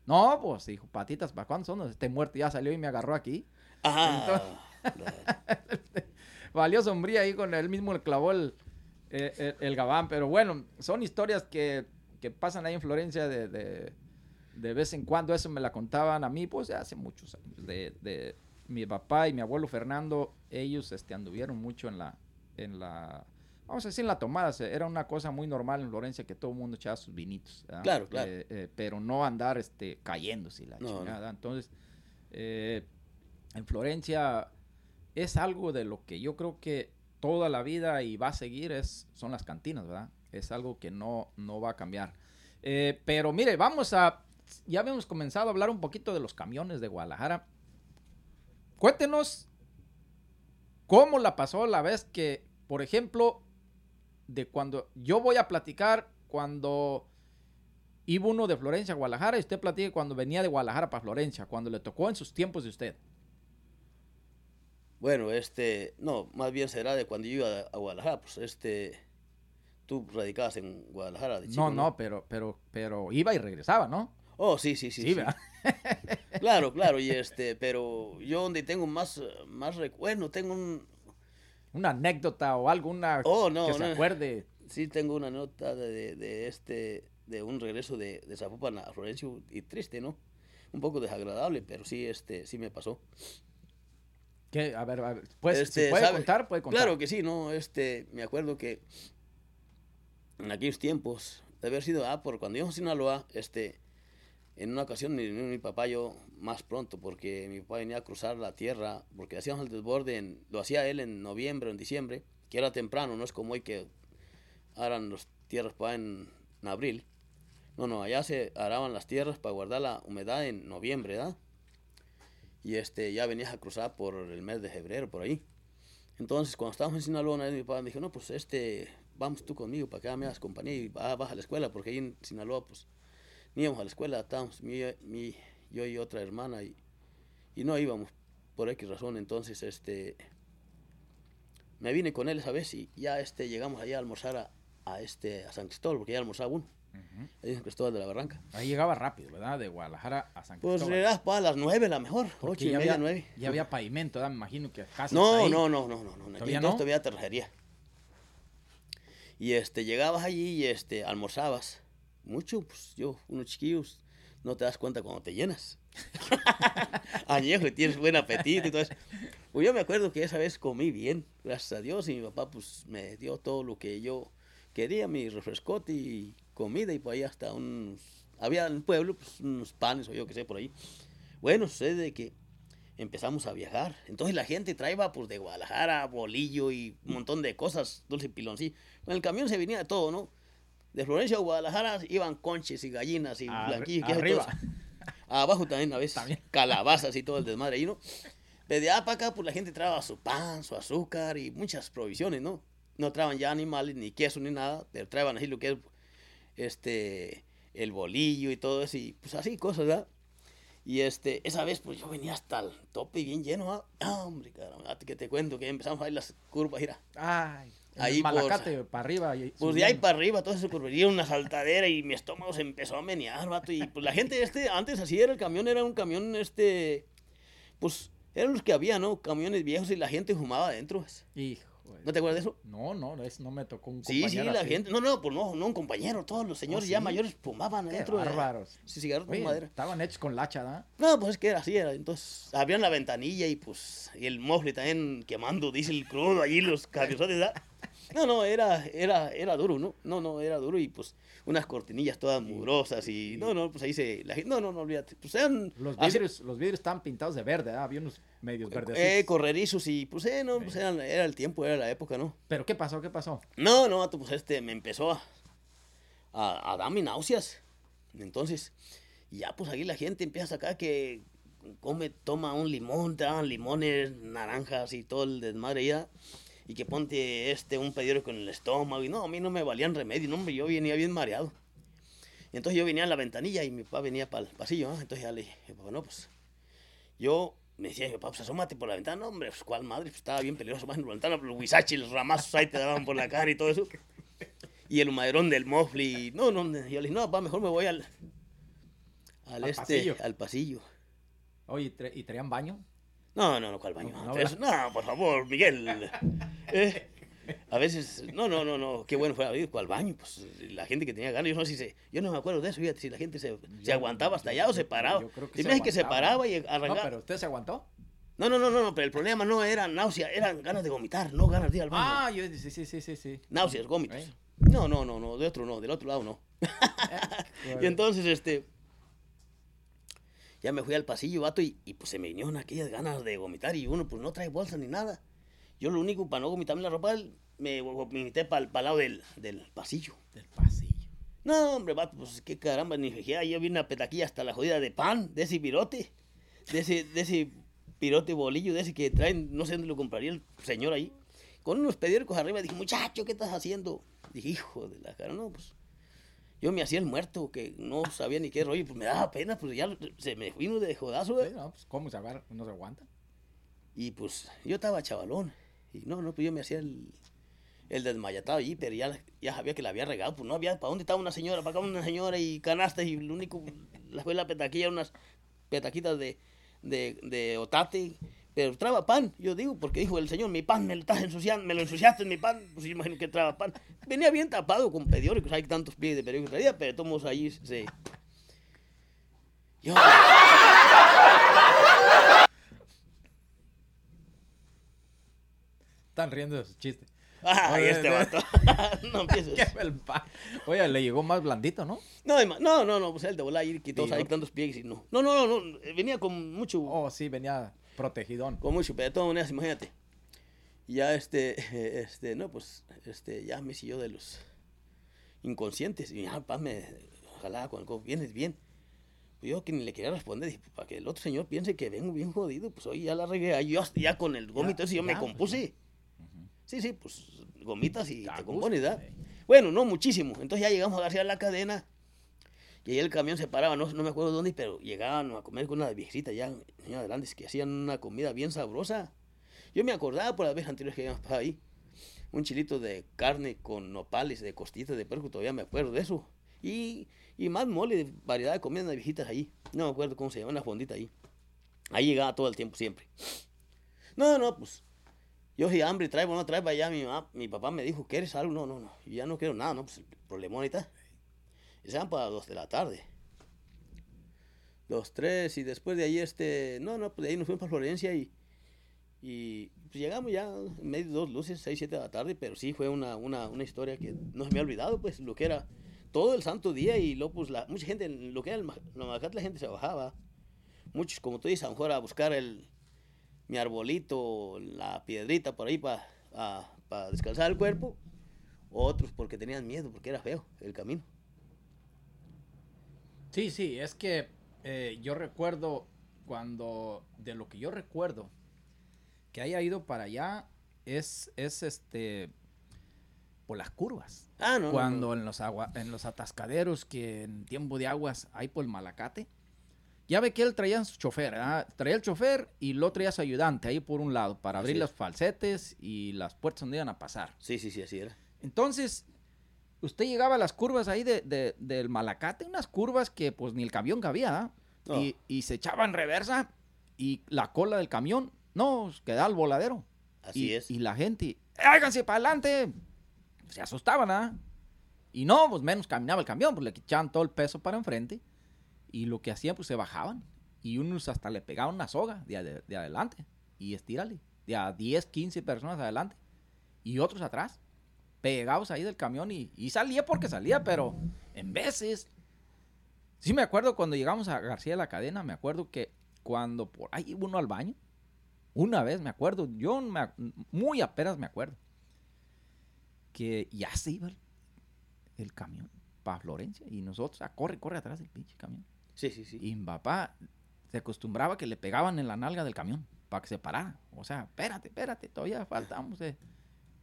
No, pues dijo, patitas, ¿para cuándo son? Este muerto ya salió y me agarró aquí. Ajá. Valió sombría ahí con él mismo le clavó el, el, el gabán. Pero bueno, son historias que, que pasan ahí en Florencia de, de, de vez en cuando. Eso me la contaban a mí, pues, hace muchos años. De, de mi papá y mi abuelo Fernando, ellos este, anduvieron mucho en la, en la, vamos a decir, en la tomada. Era una cosa muy normal en Florencia que todo el mundo echaba sus vinitos. ¿verdad? Claro, claro. Eh, eh, pero no andar este, cayéndose la No, no. chingada. Entonces, eh, en Florencia es algo de lo que yo creo que toda la vida y va a seguir es, son las cantinas, ¿verdad? Es algo que no, no va a cambiar. Eh, pero mire, vamos a, ya habíamos comenzado a hablar un poquito de los camiones de Guadalajara. Cuéntenos cómo la pasó la vez que, por ejemplo, de cuando yo voy a platicar cuando iba uno de Florencia a Guadalajara y usted platique cuando venía de Guadalajara para Florencia, cuando le tocó en sus tiempos de usted. Bueno, este, no, más bien será de cuando yo iba a, Guadalajara, pues este, tú radicabas en Guadalajara de chico, no, no, pero, pero, pero iba y regresaba, ¿no? Oh, sí, sí, sí. Sí. Claro, claro, y este, pero yo donde tengo más, más recuerdo, tengo un, Una anécdota o algo, una Oh, no, que se acuerde. sí tengo una nota de, de, de este, de un regreso de, de Zapopan a Florencio y triste, ¿no? Un poco desagradable, pero sí, este, sí me pasó. ¿Qué? A ver, a ver, pues, Este, si puede ¿sabe? contar, puede contar. Claro que sí, ¿no? Este, me acuerdo que en aquellos tiempos, de haber sido, ah, por cuando íbamos a Sinaloa, este, en una ocasión mi, mi papá yo más pronto, porque mi papá venía a cruzar la tierra, porque hacíamos el desborde, en, lo hacía él en noviembre o en diciembre, que era temprano, no es como hoy que aran las tierras para en, en abril. No, no, allá se araban las tierras para guardar la humedad en noviembre, ¿verdad? Y este, ya venías a cruzar por el mes de febrero, por ahí. Entonces, cuando estábamos en Sinaloa, mi papá me dijo, no, pues este, vamos tú conmigo para que me hagas compañía y va- vas a la escuela, porque ahí en Sinaloa, pues, íbamos a la escuela, estábamos mi, mi- yo y otra hermana y, y no íbamos por X razón. Entonces, este, me vine con él esa vez y ya este, llegamos allá a almorzar a, a este, a San Cristóbal, porque ya almorzaba uno, Ujú. ahí en Cristóbal de la Barranca. Ahí llegaba rápido, ¿verdad? De Guadalajara a San Pues Cristóbal. era para las nueve la mejor, Porque ocho y ya media, había, nueve. ya había pavimento, ¿verdad? Me imagino que casas No, ahí. no, no, no, no, no. ¿Todavía no? todavía terrajería. Y este, llegabas allí y este, almorzabas. Mucho, pues yo, unos chiquillos, no te das cuenta cuando te llenas. Añejo y tienes buen apetito y todo eso. Pues yo me acuerdo que esa vez comí bien, gracias a Dios, y mi papá pues me dio todo lo que yo quería, mi refrescote y comida, y por ahí hasta unos, había en el pueblo pues, unos panes o yo qué sé por ahí. Bueno, sucede que empezamos a viajar. Entonces la gente traía pues de Guadalajara, bolillo y un montón de cosas, dulce pilón, sí. Con el camión se venía de todo, ¿no? De Florencia a Guadalajara iban conches y gallinas y blanquillos. arriba. Abajo también a veces También. calabazas y todo el desmadre ahí, ¿no? Pero de allá para acá, pues la gente traía su pan, su azúcar y muchas provisiones, ¿no? No traían ya animales, ni queso, ni nada, pero traían así lo que es este el bolillo y todo eso, y pues así cosas, ¿verdad? Y este, esa vez pues yo venía hasta el tope bien lleno, ¿ah? Ah, hombre, caramba, que te cuento que empezamos a ir las curvas, mira. Ay, Ahí por- Malacate, para arriba. y- Pues de ahí para arriba, todo eso curvería una saltadera y mi estómago se empezó a menear, vato. Y pues la gente, este, antes así era el camión, era un camión, este, pues eran los que había, ¿no? Camiones viejos y la gente fumaba adentro. pues. Hijo de- ¿No te acuerdas de eso? No, no, es, no me tocó un Sí, sí, compañero la así. gente. No, no, pues no, no, un compañero, todos los señores ya sí? mayores fumaban adentro. bárbaros. Sí, cigarros Oye, con madera. estaban hechos con lacha, ¿verdad? No, pues es que era así, era. Entonces, abrían la ventanilla y pues, y el mofle también quemando diésel crudo allí, los ¿verdad? No, no, era, era, era duro, ¿no? No, no, era duro y pues unas cortinillas todas mugrosas y, no, no, pues ahí se, la gente, no, no, no, olvídate. Pues eran, Los hace- vidrios, los vidrios estaban pintados de verde, ¿verdad? Había unos medios verdes. eh, correrizos y pues, eh, no, pues era el tiempo, era la época, ¿no? Pero ¿qué pasó? ¿Qué pasó? No, no, pues este me empezó a, a, a darme náuseas. Entonces, ya pues aquí la gente empieza a sacar que come, toma un limón, te dan limones, naranjas y todo el desmadre ya. Y que ponte este un periódico en el estómago. Y no, a mí no me valían remedio, no, hombre, yo venía bien mareado. Y entonces yo venía a la ventanilla y mi papá venía para el pasillo, ¿no? Entonces ya le dije, papá, no, pues yo me decía, papá, pues asómate por la ventana, no, hombre, pues cuál madre, pues estaba bien peligroso, más en la ventana, los huizaches, los ramazos ahí te daban por la cara y todo eso. Y el humaderón del mofle, y no, no, yo le dije, no, papá, mejor me voy al, al, Al este, pasillo. al pasillo. Oye, ¿y tra- ¿y traían baño? No, no, no, ¿cuál baño? No, no, no, por favor, Miguel. Eh, a veces, no, no, no, no, qué bueno fuera ir cuál baño, pues la gente que tenía ganas, yo no sé si se, yo no me acuerdo de eso, fíjate, si la gente se, aguantaba hasta allá o se paraba. yo creo que se que se paraba y No, arrancaba. pero ¿usted se aguantó? No, no, no, no, no, pero el problema no era náusea, eran ganas de vomitar, no ganas de ir al baño. Ah, yo sí, sí, sí, sí, sí. Náuseas, vómitos. Eh. No, no, no, no, de otro no, del otro lado no. Eh, Y entonces, este, ya me fui al pasillo, vato, y, y, pues se me vinieron aquellas ganas de vomitar y uno pues no trae bolsa ni nada. Yo lo único, para no vomitarme la ropa, me vomité para el lado del, del pasillo. Del pasillo. No, hombre, vato, pues qué caramba, ni fijé, yo vi una petaquilla hasta la jodida de pan, de ese pirote, de ese, de ese pirote bolillo, de ese que traen, no sé dónde lo compraría el señor ahí, con unos periódicos arriba, dije, muchacho, ¿qué estás haciendo? Dije, hijo de la cara, no, pues, yo me hacía el muerto, que no sabía ni qué rollo, pues me daba pena, pues ya se me vino de jodazo, Sí, no, pues ¿cómo se agarra? No se aguanta. Y pues yo estaba chavalón. Y no, no, pues yo me hacía el, el desmayatado allí, pero ya, ya sabía que la había regado. Pues no había, ¿para dónde estaba una señora? Para acá una señora y canastas y lo único, la fue la petaquilla, unas petaquitas de, de, de otate. Pero traba pan, yo digo, porque dijo el señor, mi pan me lo estás ensuciando, me lo ensuciaste mi pan. Pues imagino que traba pan. Venía bien tapado con periódicos, hay tantos pies de periódicos traía, pero todos ahí se... Yo... Están riendo de sus chistes. Ay, Oye, este vato. no empieces. Oye, le llegó más blandito, ¿no? No, no, no, no, pues él de volar ahí quitó Sí, ¿no? tantos pies y no. No, no, no, no, venía con mucho, Oh, sí, venía protegidón. con de todas maneras, imagínate. Ya este, este, no, pues, este, ya me siguió de los inconscientes y ya, papá me jalaba con el codo, vienes bien. Pues yo que ni le quería responder, dije, para que el otro señor piense que vengo bien jodido, pues hoy ya la regué, yo ya con el gomito ese yo me ya, pues, compuse. Sí, sí, pues gomitas y te compones, ¿verdad? Bueno, no muchísimo. Entonces ya llegamos a García la cadena. Y ahí el camión se paraba, no, no me acuerdo dónde, pero llegaban a comer con unas viejitas ya, señoras grandes, que hacían una comida bien sabrosa. Yo me acordaba por las veces anteriores que habíamos pasado ahí. Un chilito de carne con nopales, de costillitas de puerco, todavía me acuerdo de eso. Y, y más mole, variedad de comida de viejitas ahí. No me acuerdo cómo se llama, una fondita ahí. Ahí llegaba todo el tiempo, siempre. No, no, pues. Yo si hambre traigo, no traigo ya mi mamá, mi papá me dijo, ¿quieres algo? No, no, no. Y ya no quiero nada, no, pues el problema ahorita. Se van para las 2 de la tarde. Dos, tres, y después de ahí, este, no, no, pues de ahí nos fuimos para Florencia y, y pues llegamos ya en medio de dos luces, seis, siete de la tarde, pero sí fue una, una, una historia que no se me ha olvidado, pues, lo que era todo el santo día y luego, pues, la, mucha gente, en lo que era el Namacate, la gente se bajaba. Muchos, como tú dices, a lo mejor a buscar el, mi arbolito, la piedrita por ahí para descansar el cuerpo. Otros porque tenían miedo, porque era feo el camino. Sí, sí, es que eh, yo recuerdo cuando, de lo que yo recuerdo, que haya ido para allá, es, es este, por las curvas. Ah, no, no, no. Cuando en los agua, en los atascaderos que en tiempo de aguas hay por el malacate, Ya ve que él traía su chofer, ¿verdad? Traía el chofer y lo traía su ayudante ahí por un lado para abrir los es. falsetes y las puertas donde iban a pasar. Sí, sí, sí, así era. Entonces, usted llegaba a las curvas ahí de, de- del Malacate, unas curvas que pues ni el camión cabía. No. Y, y se echaba en reversa y la cola del camión, no, quedaba al voladero. Así y, es. Y la gente, háganse para adelante. Se asustaban, ¿ah? Y no, pues menos caminaba el camión, pues le echaban todo el peso para enfrente. Y lo que hacían, pues se bajaban. Y unos hasta le pegaban una soga de adelante. Y estírale. De a 10, 15 personas adelante. Y otros atrás. Pegados ahí del camión. Y, y salía porque salía, pero en veces. Sí me acuerdo cuando llegamos a García de la Cadena, me acuerdo que cuando por ahí iba uno al baño, una vez me acuerdo, yo me muy apenas me acuerdo, que ya se iba el, el camión para Florencia y nosotros, a corre, corre atrás del pinche camión. Sí, sí, sí. Y mi papá se acostumbraba que le pegaban en la nalga del camión para que se parara. O sea, espérate, espérate, todavía faltamos. de-".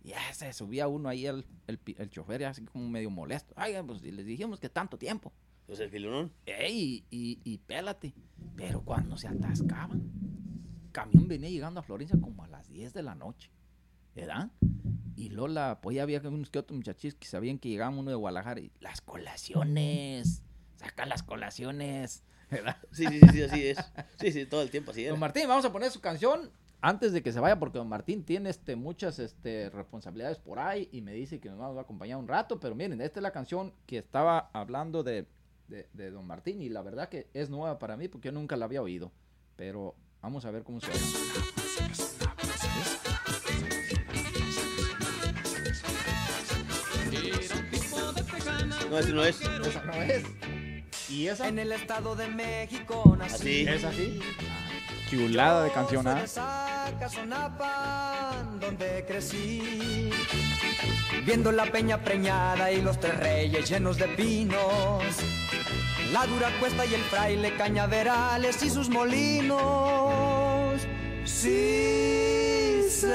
Y ya se subía uno ahí, el, el, el chofer, ya así como medio molesto. Ay, pues les dijimos que tanto tiempo. Pues el filonón. Ey, y, y pélate. Pero cuando se atascaban, camión venía llegando a Florencia como a las 10 de la noche. ¿Verdad? Y Lola, pues ya había unos que otros muchachos que sabían que llegaban uno de Guadalajara y las colaciones. Saca las colaciones. ¿Verdad? Sí, sí, sí, sí, así es. Sí, sí, todo el tiempo así era. Don Martín, vamos a poner su canción antes de que se vaya, porque Don Martín tiene este, muchas este, responsabilidades por ahí y me dice que nos va a acompañar un rato. Pero miren, esta es la canción que estaba hablando de, de, de Don Martín y la verdad que es nueva para mí porque yo nunca la había oído. Pero vamos a ver cómo suena. Tipo de tejana. No, no es. Esa no es. ¿Y esa? En el estado de México nací. Así. ¿Es así? Chulada de canción, ¿ah? donde crecí. Viendo la peña preñada y los tres reyes llenos de pinos. La dura cuesta y el fraile cañaverales y sus molinos. Sí, señor.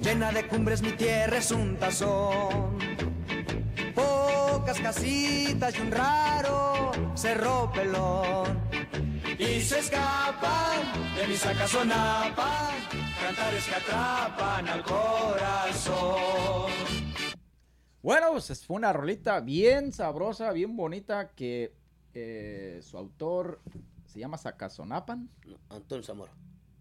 Llena de cumbres mi tierra es un tazón casitas y un raro cerro pelón. Y se escapan de mi sacazonapan, cantares que atrapan al corazón. Bueno, pues fue una rolita bien sabrosa, bien bonita que eh, su autor se llama Sacazonapan No, Antonio Zamora.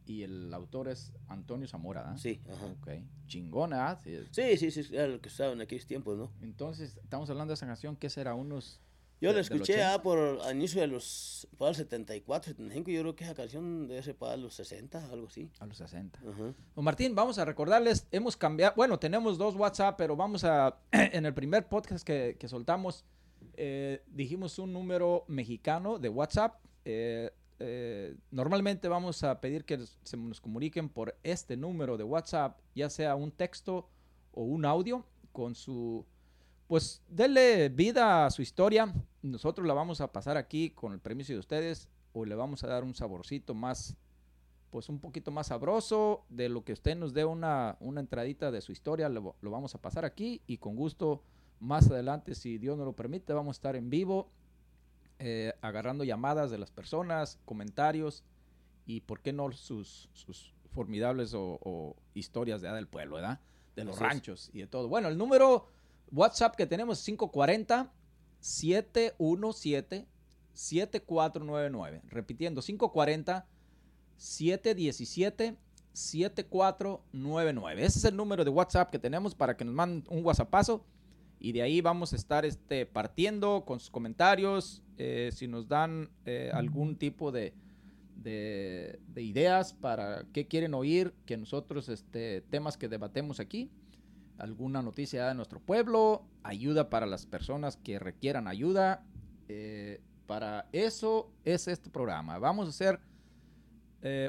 Y el autor es Antonio Zamora. ¿ah? Sí, ajá. Ok, chingona. ¿ah? Sí. Sí, sí, sí, era lo que estaba en aquellos tiempos, ¿no? Entonces, estamos hablando de esa canción que será unos... Yo de- la escuché 80. ah, por al inicio de los, para el 74, 75, yo creo que esa canción debe ser para los 60, algo así. A los 60. Ajá. Don Martín, vamos a recordarles, hemos cambiado, bueno, tenemos dos WhatsApp, pero vamos a, en el primer podcast que, que soltamos, eh, dijimos un número mexicano de WhatsApp. eh, eh, normalmente vamos a pedir que se nos comuniquen por este número de WhatsApp, ya sea un texto o un audio, con su, pues denle vida a su historia. Nosotros la vamos a pasar aquí con el permiso de ustedes o le vamos a dar un saborcito más pues un poquito más sabroso de lo que usted nos dé una, una entradita de su historia, lo, lo vamos a pasar aquí y con gusto más adelante, si Dios nos lo permite, vamos a estar en vivo eh, agarrando llamadas de las personas, comentarios y por qué no sus, sus formidables o, o historias de allá del pueblo, ¿verdad? De los ranchos y de todo. Bueno, el número WhatsApp que tenemos es 540 717 7499. Repitiendo, 540 717 7499. Ese es el número de WhatsApp que tenemos para que nos manden un WhatsAppazo y de ahí vamos a estar este, partiendo con sus comentarios, eh, si nos dan eh, algún tipo de, de, de ideas para qué quieren oír, que nosotros, este, temas que debatemos aquí, alguna noticia de nuestro pueblo, ayuda para las personas que requieran ayuda. eh, para eso es este programa. Vamos a hacer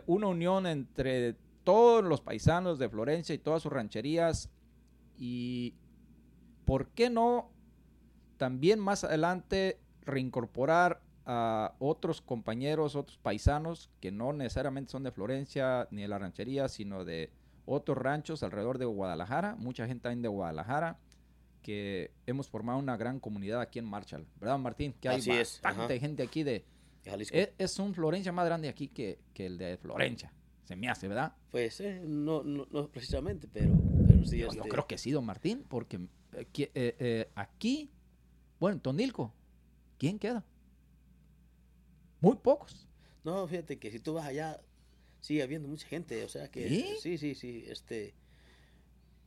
una unión entre todos los paisanos de Florencia y todas sus rancherías y ¿por qué no también más adelante reincorporar a otros compañeros, otros paisanos que no necesariamente son de Florencia ni de la ranchería, sino de otros ranchos alrededor de Guadalajara, mucha gente también de Guadalajara, que hemos formado una gran comunidad aquí en Marshall, ¿verdad, Martín? Que hay Así es, bastante gente aquí de... de Jalisco. Es, es un Florencia más grande aquí que, que el de Florencia, se me hace, ¿verdad? Pues eh, no, no, no precisamente, pero, pero sí. Yo, yo este, creo que sí, don Martín, porque eh, eh, eh, aquí, bueno, en Tonilco, ¿quién queda? Muy pocos. No, fíjate que si tú vas allá, sigue habiendo mucha gente, o sea que... ¿Sí? Sí, sí, sí, este...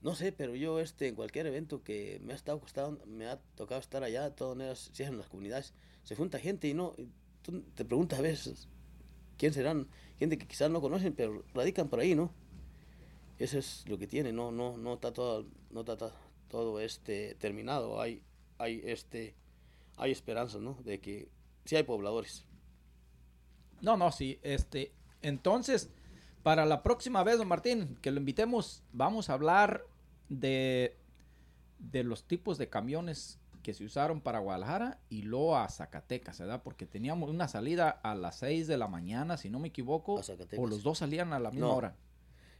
No sé, pero yo este, en cualquier evento que me ha, estado costado, me ha tocado estar allá, de todas maneras, si es en las comunidades, se junta gente y no... y tú te preguntas a veces, ¿quién serán? Gente que quizás no conocen, pero radican por ahí, ¿no? Eso es lo que tiene, no, no, no está todo, no está todo este terminado, hay, hay este, hay esperanza, ¿no? De que sí hay pobladores. No, no, sí. Este, entonces, para la próxima vez, don Martín, que lo invitemos, vamos a hablar de, de los tipos de camiones que se usaron para Guadalajara y luego a Zacatecas, ¿verdad? Porque teníamos una salida a las 6 de la mañana, si no me equivoco, o los dos salían a la misma No. hora.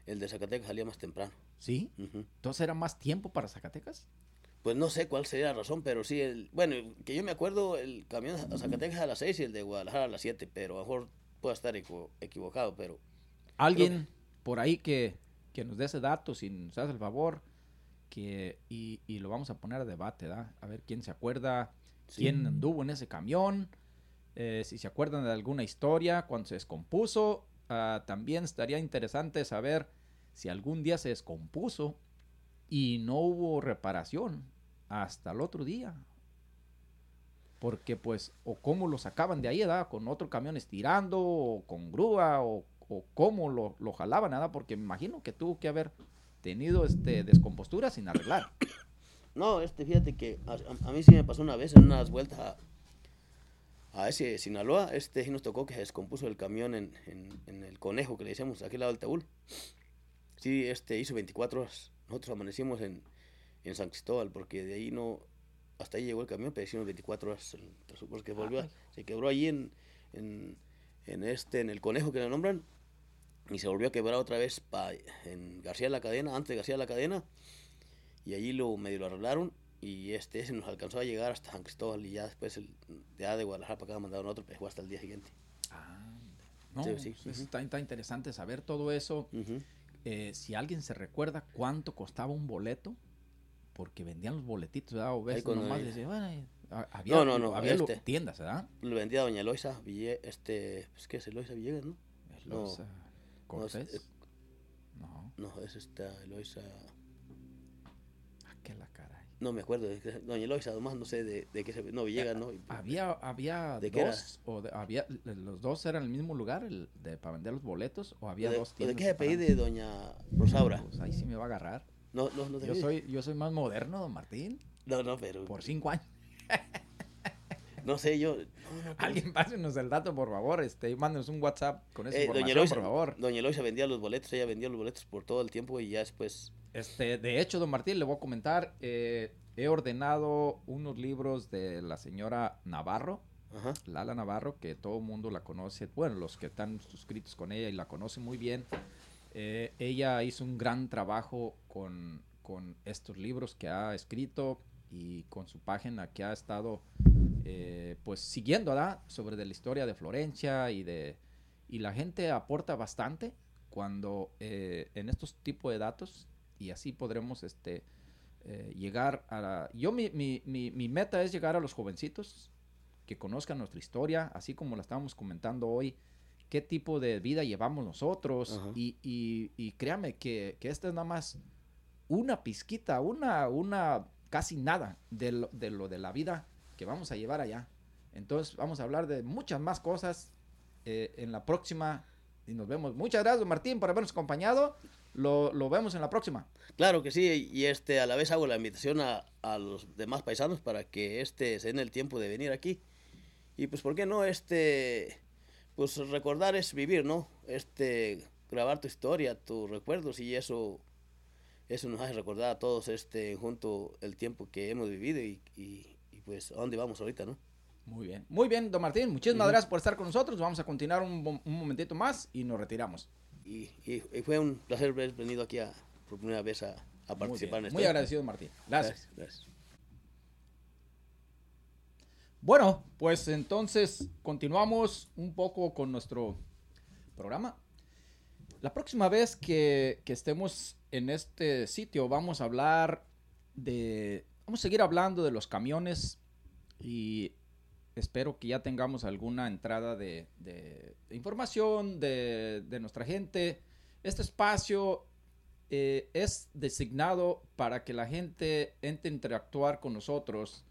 El de Zacatecas salía más temprano. ¿Sí? Entonces era más tiempo para Zacatecas. Pues no sé cuál sería la razón, pero sí, el, bueno, que yo me acuerdo, el camión a Zacatecas a las 6 y el de Guadalajara a las 7, pero a lo mejor puedo estar equivo- equivocado, pero Alguien por ahí que, que nos dé ese dato, si nos hace el favor, que, y, y lo vamos a poner a debate, ¿verdad? A ver quién se acuerda, Sí. quién anduvo en ese camión, eh, si se acuerdan de alguna historia, cuando se descompuso. Ah, también estaría interesante saber si algún día se descompuso y no hubo reparación hasta el otro día. Porque pues, o cómo lo sacaban de ahí, ¿verdad? Con otro camión estirando, o con grúa, o, cómo lo, lo jalaban, ¿verdad? Porque me imagino que tuvo que haber tenido este descompostura sin arreglar. no, este, fíjate que a, mí sí me pasó una vez en unas vueltas a, a ese Sinaloa, este sí nos tocó que se descompuso el camión en, en, en el conejo que le decíamos, aquí al lado del Taúl. Sí, este hizo 24 horas. Nosotros amanecimos en, en San Cristóbal, porque de ahí no, hasta ahí llegó el camión, pero hicimos 24 horas, porque volvió, a- se quebró allí en, en, en este, en el conejo que le nombran, y se volvió a quebrar otra vez pa- en García de la Cadena, antes de García de la Cadena, y allí lo medio lo arreglaron, y este ese nos alcanzó a llegar hasta San Cristóbal, y ya después el, ya de Guadalajara para acá mandaron otro, pero fue hasta el día siguiente. No, Sí, sí, pues, ujú. está, está interesante saber todo eso. Ujú. Eh, si alguien se recuerda cuánto costaba un boleto, porque vendían los boletitos, ¿verdad? O cuando nomás decía, bueno, eh, ha- había, No, no, no, había este. tiendas, ¿verdad? Lo vendía doña Eloisa Ville, este, pues qué es Eloisa Villegas, ¿no? No, Los, eh, Cortés. eh, No, No, es esta Eloisa, ah, qué la caray. No me acuerdo, de doña Eloisa, además no sé de, de qué se, no Villegas, ¿no? Y- Había, había ¿De dos, o de- había, los dos eran el mismo lugar el de, para vender los boletos, o había ¿De, dos o de tiendas. qué se apellide separadas? doña Rosaura? Pues ahí sí me va a agarrar. No, no, no te Yo soy, yo soy más moderno, don Martín, No, no, pero. por cinco años. No sé, yo. no, no, pero- Alguien pásenos el dato, por favor. Este, mándenos un WhatsApp con esa Eh, doña Eloisa, por favor. doña Eloisa vendía los boletos, ella vendía los boletos por todo el tiempo y ya después. Este, de hecho, don Martín, le voy a comentar. eh, he ordenado unos libros de la señora Navarro, Ajá. Lala Navarro, que todo el mundo la conoce. Bueno, los que están suscritos con ella y la conocen muy bien. Eh, ella hizo un gran trabajo con, con estos libros que ha escrito y con su página que ha estado eh, pues siguiendo ¿verdad? sobre de la historia de Florencia y de y la gente aporta bastante cuando eh, en estos tipos de datos y así podremos este eh, llegar a la- yo mi, mi, mi, mi meta es llegar a los jovencitos que conozcan nuestra historia así como la estábamos comentando hoy qué tipo de vida llevamos nosotros y, y, y créame que, que esta es nada más una pizquita, una, una casi nada de lo, de lo de la vida que vamos a llevar allá. Entonces vamos a hablar de muchas más cosas eh, en la próxima y nos vemos. Muchas gracias, Martín, por habernos acompañado. Lo, lo vemos en la próxima. Claro que sí, y este a la vez hago la invitación a, a los demás paisanos para que este se den el tiempo de venir aquí. Y pues, ¿por qué no? Este, pues recordar es vivir, ¿no? Este, grabar tu historia, tus recuerdos y eso, eso nos hace recordar a todos este, junto el tiempo que hemos vivido y, y, y, pues a dónde vamos ahorita, ¿no? Muy bien. Muy bien, don Martín. Muchísimas gracias por estar con nosotros. Vamos a continuar un, un momentito más y nos retiramos y, fue un placer haber venido aquí a, por primera vez a, participar en esto. Muy este agradecido, Martín. Gracias. gracias. Bueno, pues entonces continuamos un poco con nuestro programa. La próxima vez que, que estemos en este sitio vamos a hablar de... Vamos a seguir hablando de los camiones y espero que ya tengamos alguna entrada de, información de, nuestra gente. Este espacio eh, es designado para que la gente entre a interactuar con nosotros,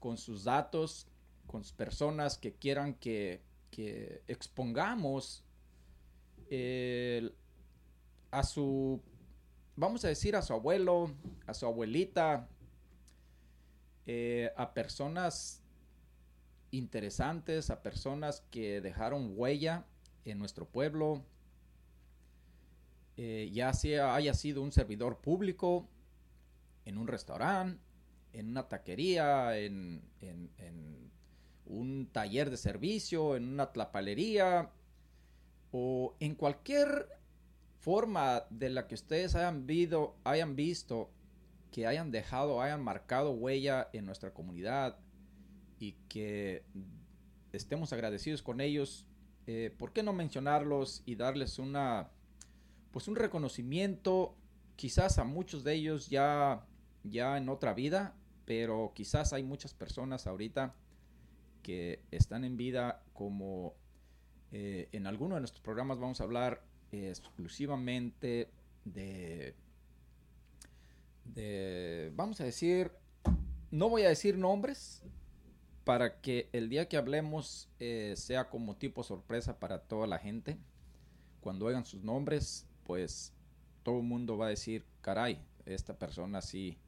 con sus datos, con personas que quieran que, que expongamos a su, vamos a decir, a su abuelo, a su abuelita, eh, a personas interesantes, a personas que dejaron huella en nuestro pueblo, eh, ya sea haya sido un servidor público, en un restaurante, en una taquería, en, un taller de servicio, en una tlapalería, o en cualquier forma de la que ustedes hayan, vido- hayan visto que hayan dejado, hayan marcado huella en nuestra comunidad y que estemos agradecidos con ellos, eh, ¿por qué no mencionarlos y darles una, pues un reconocimiento, quizás a muchos de ellos ya, ya en otra vida, pero quizás hay muchas personas ahorita que están en vida como eh, en alguno de nuestros programas vamos a hablar exclusivamente de, vamos a decir, no voy a decir nombres para que el día que hablemos eh, sea como tipo sorpresa para toda la gente. Cuando oigan sus nombres, pues todo el mundo va a decir, caray, esta persona sí,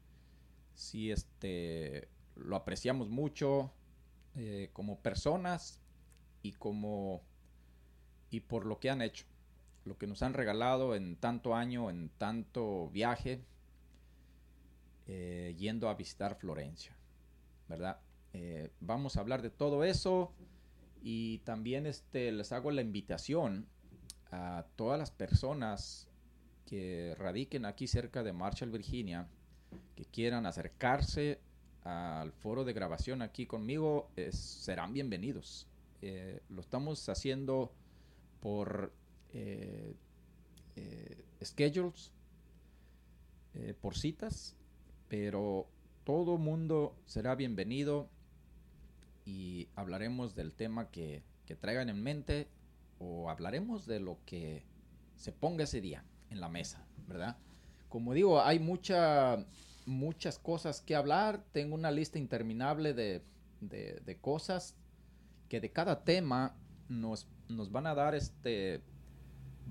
sí, este, lo apreciamos mucho eh, como personas y como y por lo que han hecho, lo que nos han regalado en tanto año, en tanto viaje, eh, yendo a visitar Florencia, ¿verdad? Eh, vamos a hablar de todo eso y también este, les hago la invitación a todas las personas que radiquen aquí cerca de Marshall, Virginia, que quieran acercarse al foro de grabación aquí conmigo, serán bienvenidos. Eh, lo estamos haciendo por eh, eh, schedules, por citas, pero todo mundo será bienvenido y hablaremos del tema que, que traigan en mente o hablaremos de lo que se ponga ese día en la mesa, ¿verdad? Como digo, hay mucha, muchas cosas que hablar, tengo una lista interminable de, de- de cosas que de cada tema nos, nos van a dar este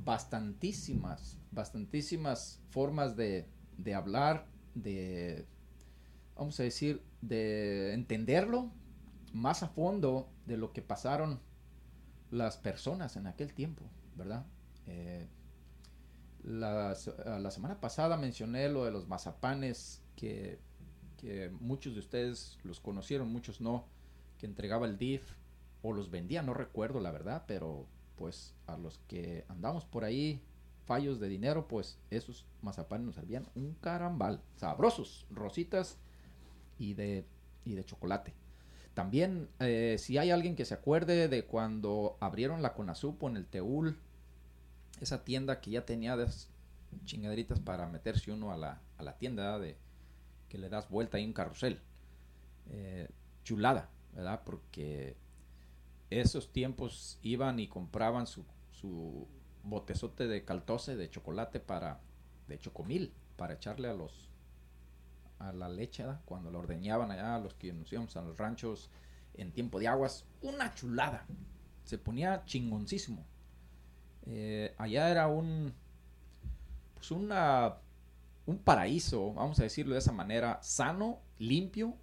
bastantísimas, bastantísimas formas de, de hablar, de, vamos a decir, de entenderlo más a fondo de lo que pasaron las personas en aquel tiempo, ¿verdad? Eh, a la semana pasada mencioné lo de los mazapanes que, que muchos de ustedes los conocieron, muchos no, que entregaba el DIF o los vendía, no recuerdo la verdad, pero pues a los que andamos por ahí fallos de dinero, pues esos mazapanes nos servían un carambal, sabrosos, rositas y de, y de chocolate. También, eh, si hay alguien que se acuerde de cuando abrieron la Conasupo en el Teúl, esa tienda que ya tenía esas chingaderitas para meterse uno a la, a la tienda de que le das vuelta ahí un carrusel. Eh, chulada, ¿verdad? Porque esos tiempos iban y compraban su, su botezote de caltose de chocolate para, de chocomil, para echarle a los, a la leche, ¿verdad? cuando la ordeñaban allá, los que nos íbamos a los ranchos en tiempo de aguas, una chulada. Se ponía chingoncísimo. Eh, allá era un, pues una, un paraíso, vamos a decirlo de esa manera, sano, limpio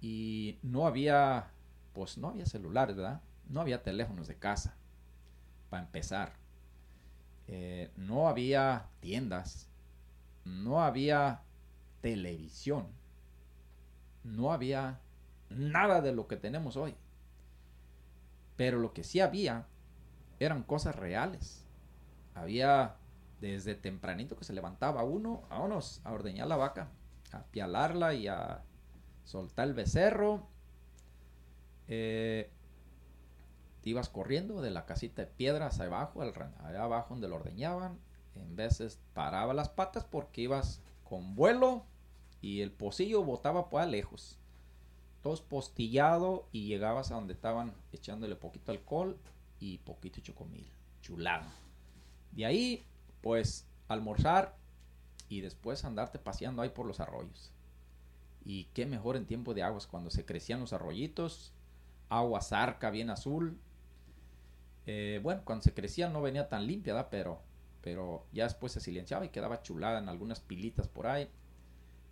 y no había, pues no había celulares, ¿verdad? No había teléfonos de casa, para empezar. Eh, no había tiendas, no había televisión, no había nada de lo que tenemos hoy. Pero lo que sí había eran cosas reales. Había desde tempranito que se levantaba uno, vámonos a ordeñar la vaca, a pialarla y a soltar el becerro. eh, te ibas corriendo de la casita de piedras abajo, al, allá abajo donde lo ordeñaban. En veces paraba las patas porque ibas con vuelo y el pocillo botaba por allá lejos. Todo postillado y llegabas a donde estaban echándole poquito alcohol y poquito chocomil. Chulado. De ahí, pues, almorzar y después andarte paseando ahí por los arroyos. Y qué mejor en tiempo de aguas cuando se crecían los arroyitos, agua zarca bien azul. Eh, bueno, cuando se crecían no venía tan limpia, ¿verdad? Pero, pero ya después se silenciaba y quedaba chulada en algunas pilitas por ahí.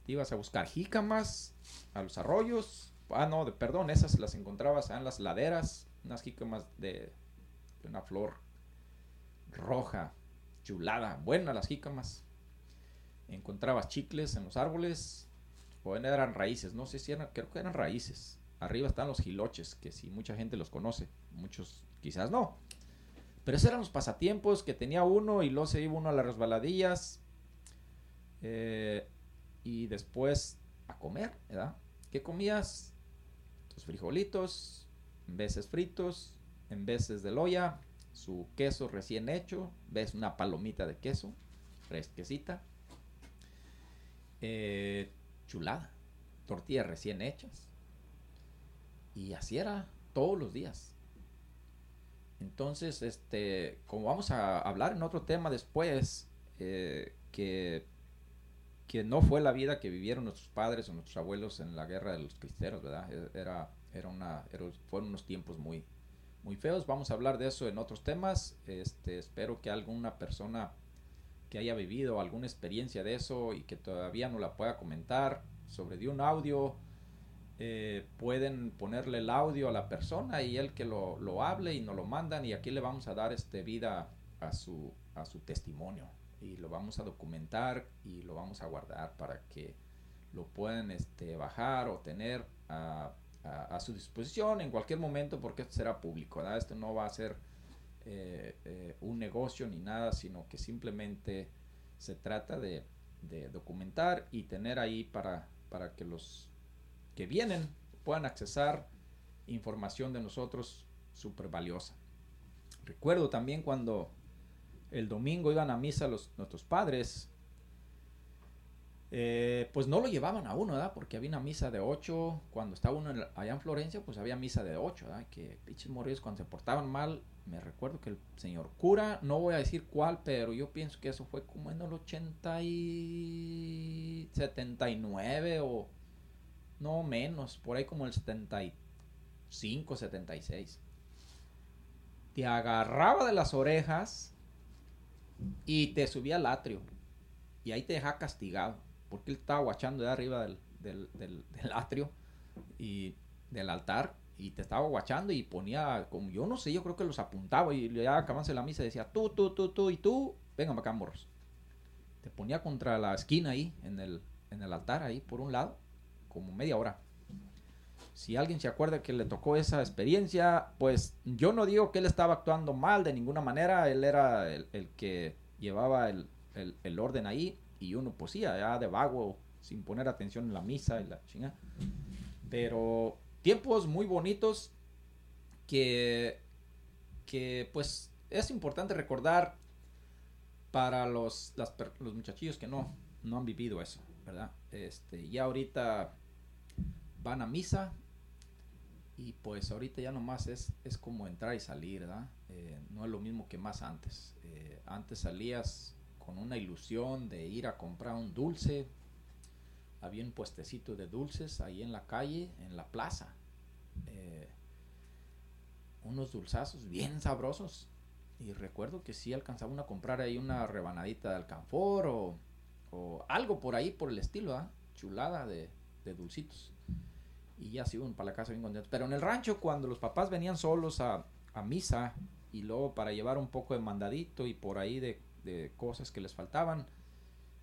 Ibas a buscar jícamas a los arroyos. Ah, no, de, perdón, esas las encontrabas en las laderas. Unas jícamas de, de una flor roja, chulada, buenas las jícamas. Encontrabas chicles en los árboles, bueno, eran raíces, no sé si eran, creo que eran raíces. Arriba están los giloches, que si mucha gente los conoce, muchos quizás no. Pero esos eran los pasatiempos que tenía uno y luego se iba uno a las resbaladillas. eh, y después a comer, ¿verdad? ¿Qué comías? Tus frijolitos, en veces fritos, en veces de loya, su queso recién hecho, ves una palomita de queso, fresquecita, eh, chulada, tortillas recién hechas. Y así era todos los días. Entonces, este, como vamos a hablar en otro tema después, eh, que, que no fue la vida que vivieron nuestros padres o nuestros abuelos en la guerra de los cristeros, ¿verdad? E- Era, era una, era- fueron unos tiempos muy, muy feos. Vamos a hablar de eso en otros temas. Este, espero que alguna persona que haya vivido alguna experiencia de eso y que todavía no la pueda comentar sobre de un audio, eh, pueden ponerle el audio a la persona y él que lo, lo hable y nos lo mandan y aquí le vamos a dar este vida a su, a su testimonio y lo vamos a documentar y lo vamos a guardar para que lo puedan este, bajar o tener a, a- a su disposición en cualquier momento porque esto será público, ¿verdad? Esto no va a ser eh, eh, un negocio ni nada, sino que simplemente se trata de, de documentar y tener ahí para, para que los que vienen puedan accesar información de nosotros súper valiosa. Recuerdo también cuando el domingo iban a misa los, nuestros padres, eh, pues no lo llevaban a uno, ¿verdad? Porque había una misa de 8, cuando estaba uno en allá en Florencia, pues había misa de 8, ¿verdad? Que pinches morrillos cuando se portaban mal, me recuerdo que el señor cura, no voy a decir cuál, pero yo pienso que eso fue como en el 80 y 79 o no menos, por ahí como el 75, 76. Te agarraba de las orejas y te subía al atrio. Y ahí te dejaba castigado. Porque él estaba guachando de arriba del, del, atrio y del altar. Y te estaba guachando y ponía, como yo no sé, yo creo que los apuntaba. Y ya acabándose la misa decía, tú, tú, tú, tú y tú, vengan acá, morros. Te ponía contra la esquina ahí, en el, en el altar, ahí por un lado, como media hora. Si alguien se acuerda que le tocó esa experiencia, pues yo no digo que él estaba actuando mal de ninguna manera, él era el, que llevaba el, el- el orden ahí y uno pues sí, allá de vago, sin poner atención en la misa y la chinga. Pero tiempos muy bonitos que, que pues es importante recordar para los, los muchachillos que no, no han vivido eso, ¿verdad? Este, ya ahorita van a misa y pues ahorita ya nomás es, es como entrar y salir, ¿verdad? Eh, no es lo mismo que más antes. Eh, antes salías con una ilusión de ir a comprar un dulce. Había un puestecito de dulces ahí en la calle, en la plaza. Eh, unos dulzazos bien sabrosos. Y recuerdo que sí alcanzaba a comprar ahí una rebanadita de alcanfor o, o algo por ahí por el estilo, ¿ah? Chulada de, de dulcitos. Y ya se iban para la casa bien contentos. Pero en el rancho, cuando los papás venían solos a, a misa y luego para llevar un poco de mandadito y por ahí de, de cosas que les faltaban,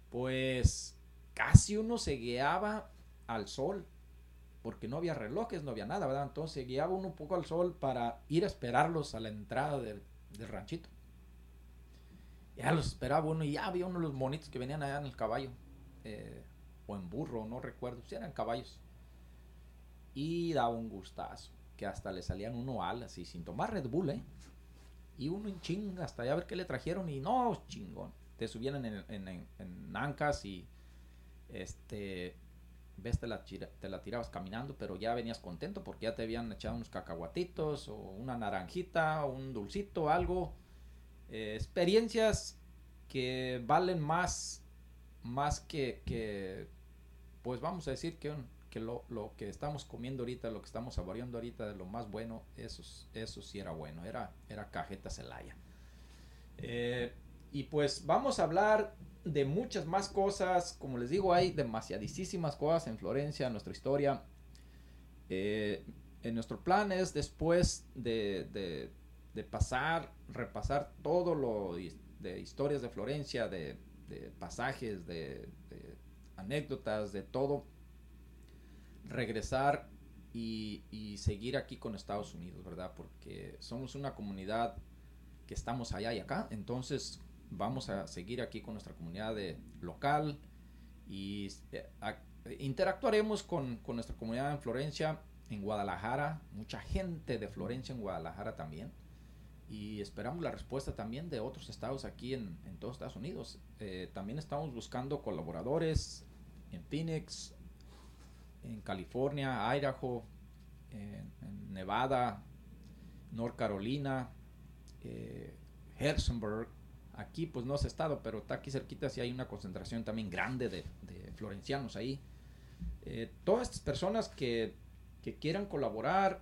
pues casi uno se guiaba al sol. Porque no había relojes, no había nada, ¿verdad? Entonces se guiaba uno un poco al sol para ir a esperarlos a la entrada del, del ranchito. Ya los esperaba uno y ya había uno de los monitos que venían allá en el caballo. eh, o en burro, no recuerdo. Si eran caballos. Y daba un gustazo. que hasta le salían uno al, así, sin tomar Red Bull, ¿eh? Y uno en chinga, hasta ya ver qué le trajeron y no, chingón. Te subían en, en, en, en ancas y este ves te la, te la tirabas caminando, pero ya venías contento porque ya te habían echado unos cacahuatitos o una naranjita o un dulcito, algo. Eh, experiencias que valen más, más que, que, pues vamos a decir que, que lo, lo, que estamos comiendo ahorita, lo que estamos saboreando ahorita de lo más bueno, eso, eso sí era bueno, era, era cajeta Celaya. Eh, y pues vamos a hablar de muchas más cosas. Como les digo, hay demasiadísimas cosas en Florencia, en nuestra historia. Eh, en nuestro plan es después de, de, pasar, repasar todo lo de historias de Florencia, de, pasajes, de, anécdotas, de todo, regresar y, seguir aquí con Estados Unidos, ¿verdad? Porque somos una comunidad que estamos allá y acá, entonces vamos a seguir aquí con nuestra comunidad de, local y eh, interactuaremos con, nuestra comunidad en Florencia, en Guadalajara, mucha gente de Florencia en Guadalajara también. Y esperamos la respuesta también de otros estados aquí en, en todos Estados Unidos. Eh, también estamos buscando colaboradores en Phoenix, en California, Idaho, Nevada, North Carolina, eh, Harrisonburg, Aquí pues no ha estado, pero está aquí cerquita si hay una concentración también grande de, florencianos ahí. Eh, todas estas personas que, quieran colaborar,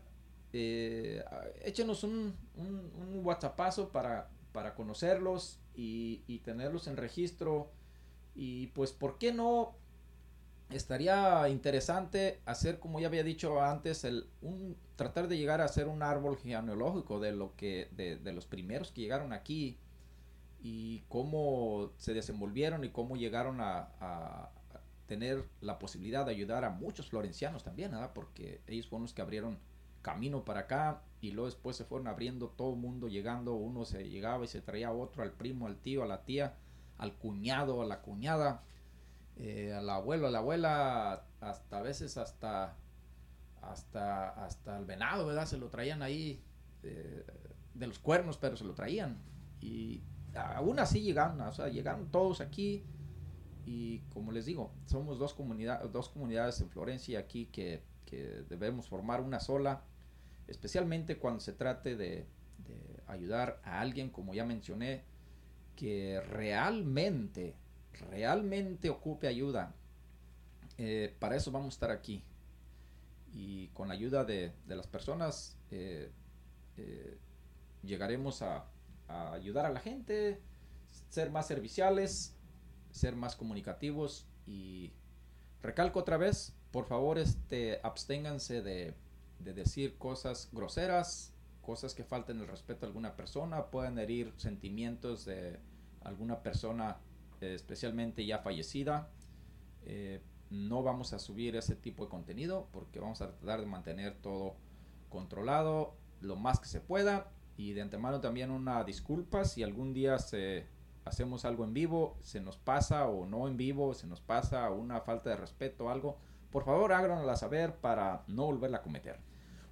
eh, échenos un, un, WhatsAppazo para, para conocerlos y, tenerlos en registro. Y pues, ¿por qué no? Estaría interesante hacer, como ya había dicho antes, el, un, tratar de llegar a hacer un árbol genealógico de lo que, de, de los primeros que llegaron aquí y cómo se desenvolvieron y cómo llegaron a, tener la posibilidad de ayudar a muchos florencianos también, porque ellos fueron los que abrieron camino para acá y luego después se fueron abriendo todo el mundo llegando, uno se llegaba y se traía otro, al primo, al tío, a la tía, al cuñado, a la cuñada, eh, al abuelo, a la abuela, hasta a veces hasta hasta hasta el venado, ¿verdad? Se lo traían ahí eh, de los cuernos, pero se lo traían y aún así llegaron, o sea, llegaron todos aquí y como les digo, somos dos, comunidades dos comunidades en Florencia aquí que, que, debemos formar una sola, especialmente cuando se trate de, de, ayudar a alguien, como ya mencioné, que realmente, realmente ocupe ayuda. Eh, para eso vamos a estar aquí. Y con la ayuda de, de las personas eh, eh, llegaremos a, ayudar a la gente, ser más serviciales, ser más comunicativos y recalco otra vez, por favor, este, absténganse de, de decir cosas groseras, cosas que falten el respeto a alguna persona, pueden herir sentimientos de alguna persona especialmente ya fallecida. Eh, no vamos a subir ese tipo de contenido porque vamos a tratar de mantener todo controlado lo más que se pueda y de antemano también una disculpa si algún día se hacemos algo en vivo, se nos pasa o no en vivo, se nos pasa una falta de respeto o algo, por favor háganosla saber para no volverla a cometer.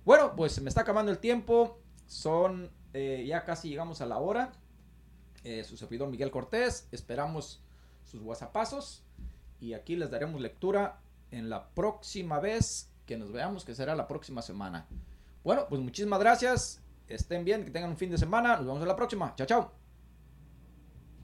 Bueno, pues se me está acabando el tiempo, son eh, ya casi llegamos a la hora. Eh, su servidor Miguel Cortés, esperamos sus whatsappazos y aquí les daremos lectura en la próxima vez que nos veamos, que será la próxima semana. Bueno, pues muchísimas gracias estén bien, que tengan un fin de semana. Nos vemos en la próxima. Chao, chao.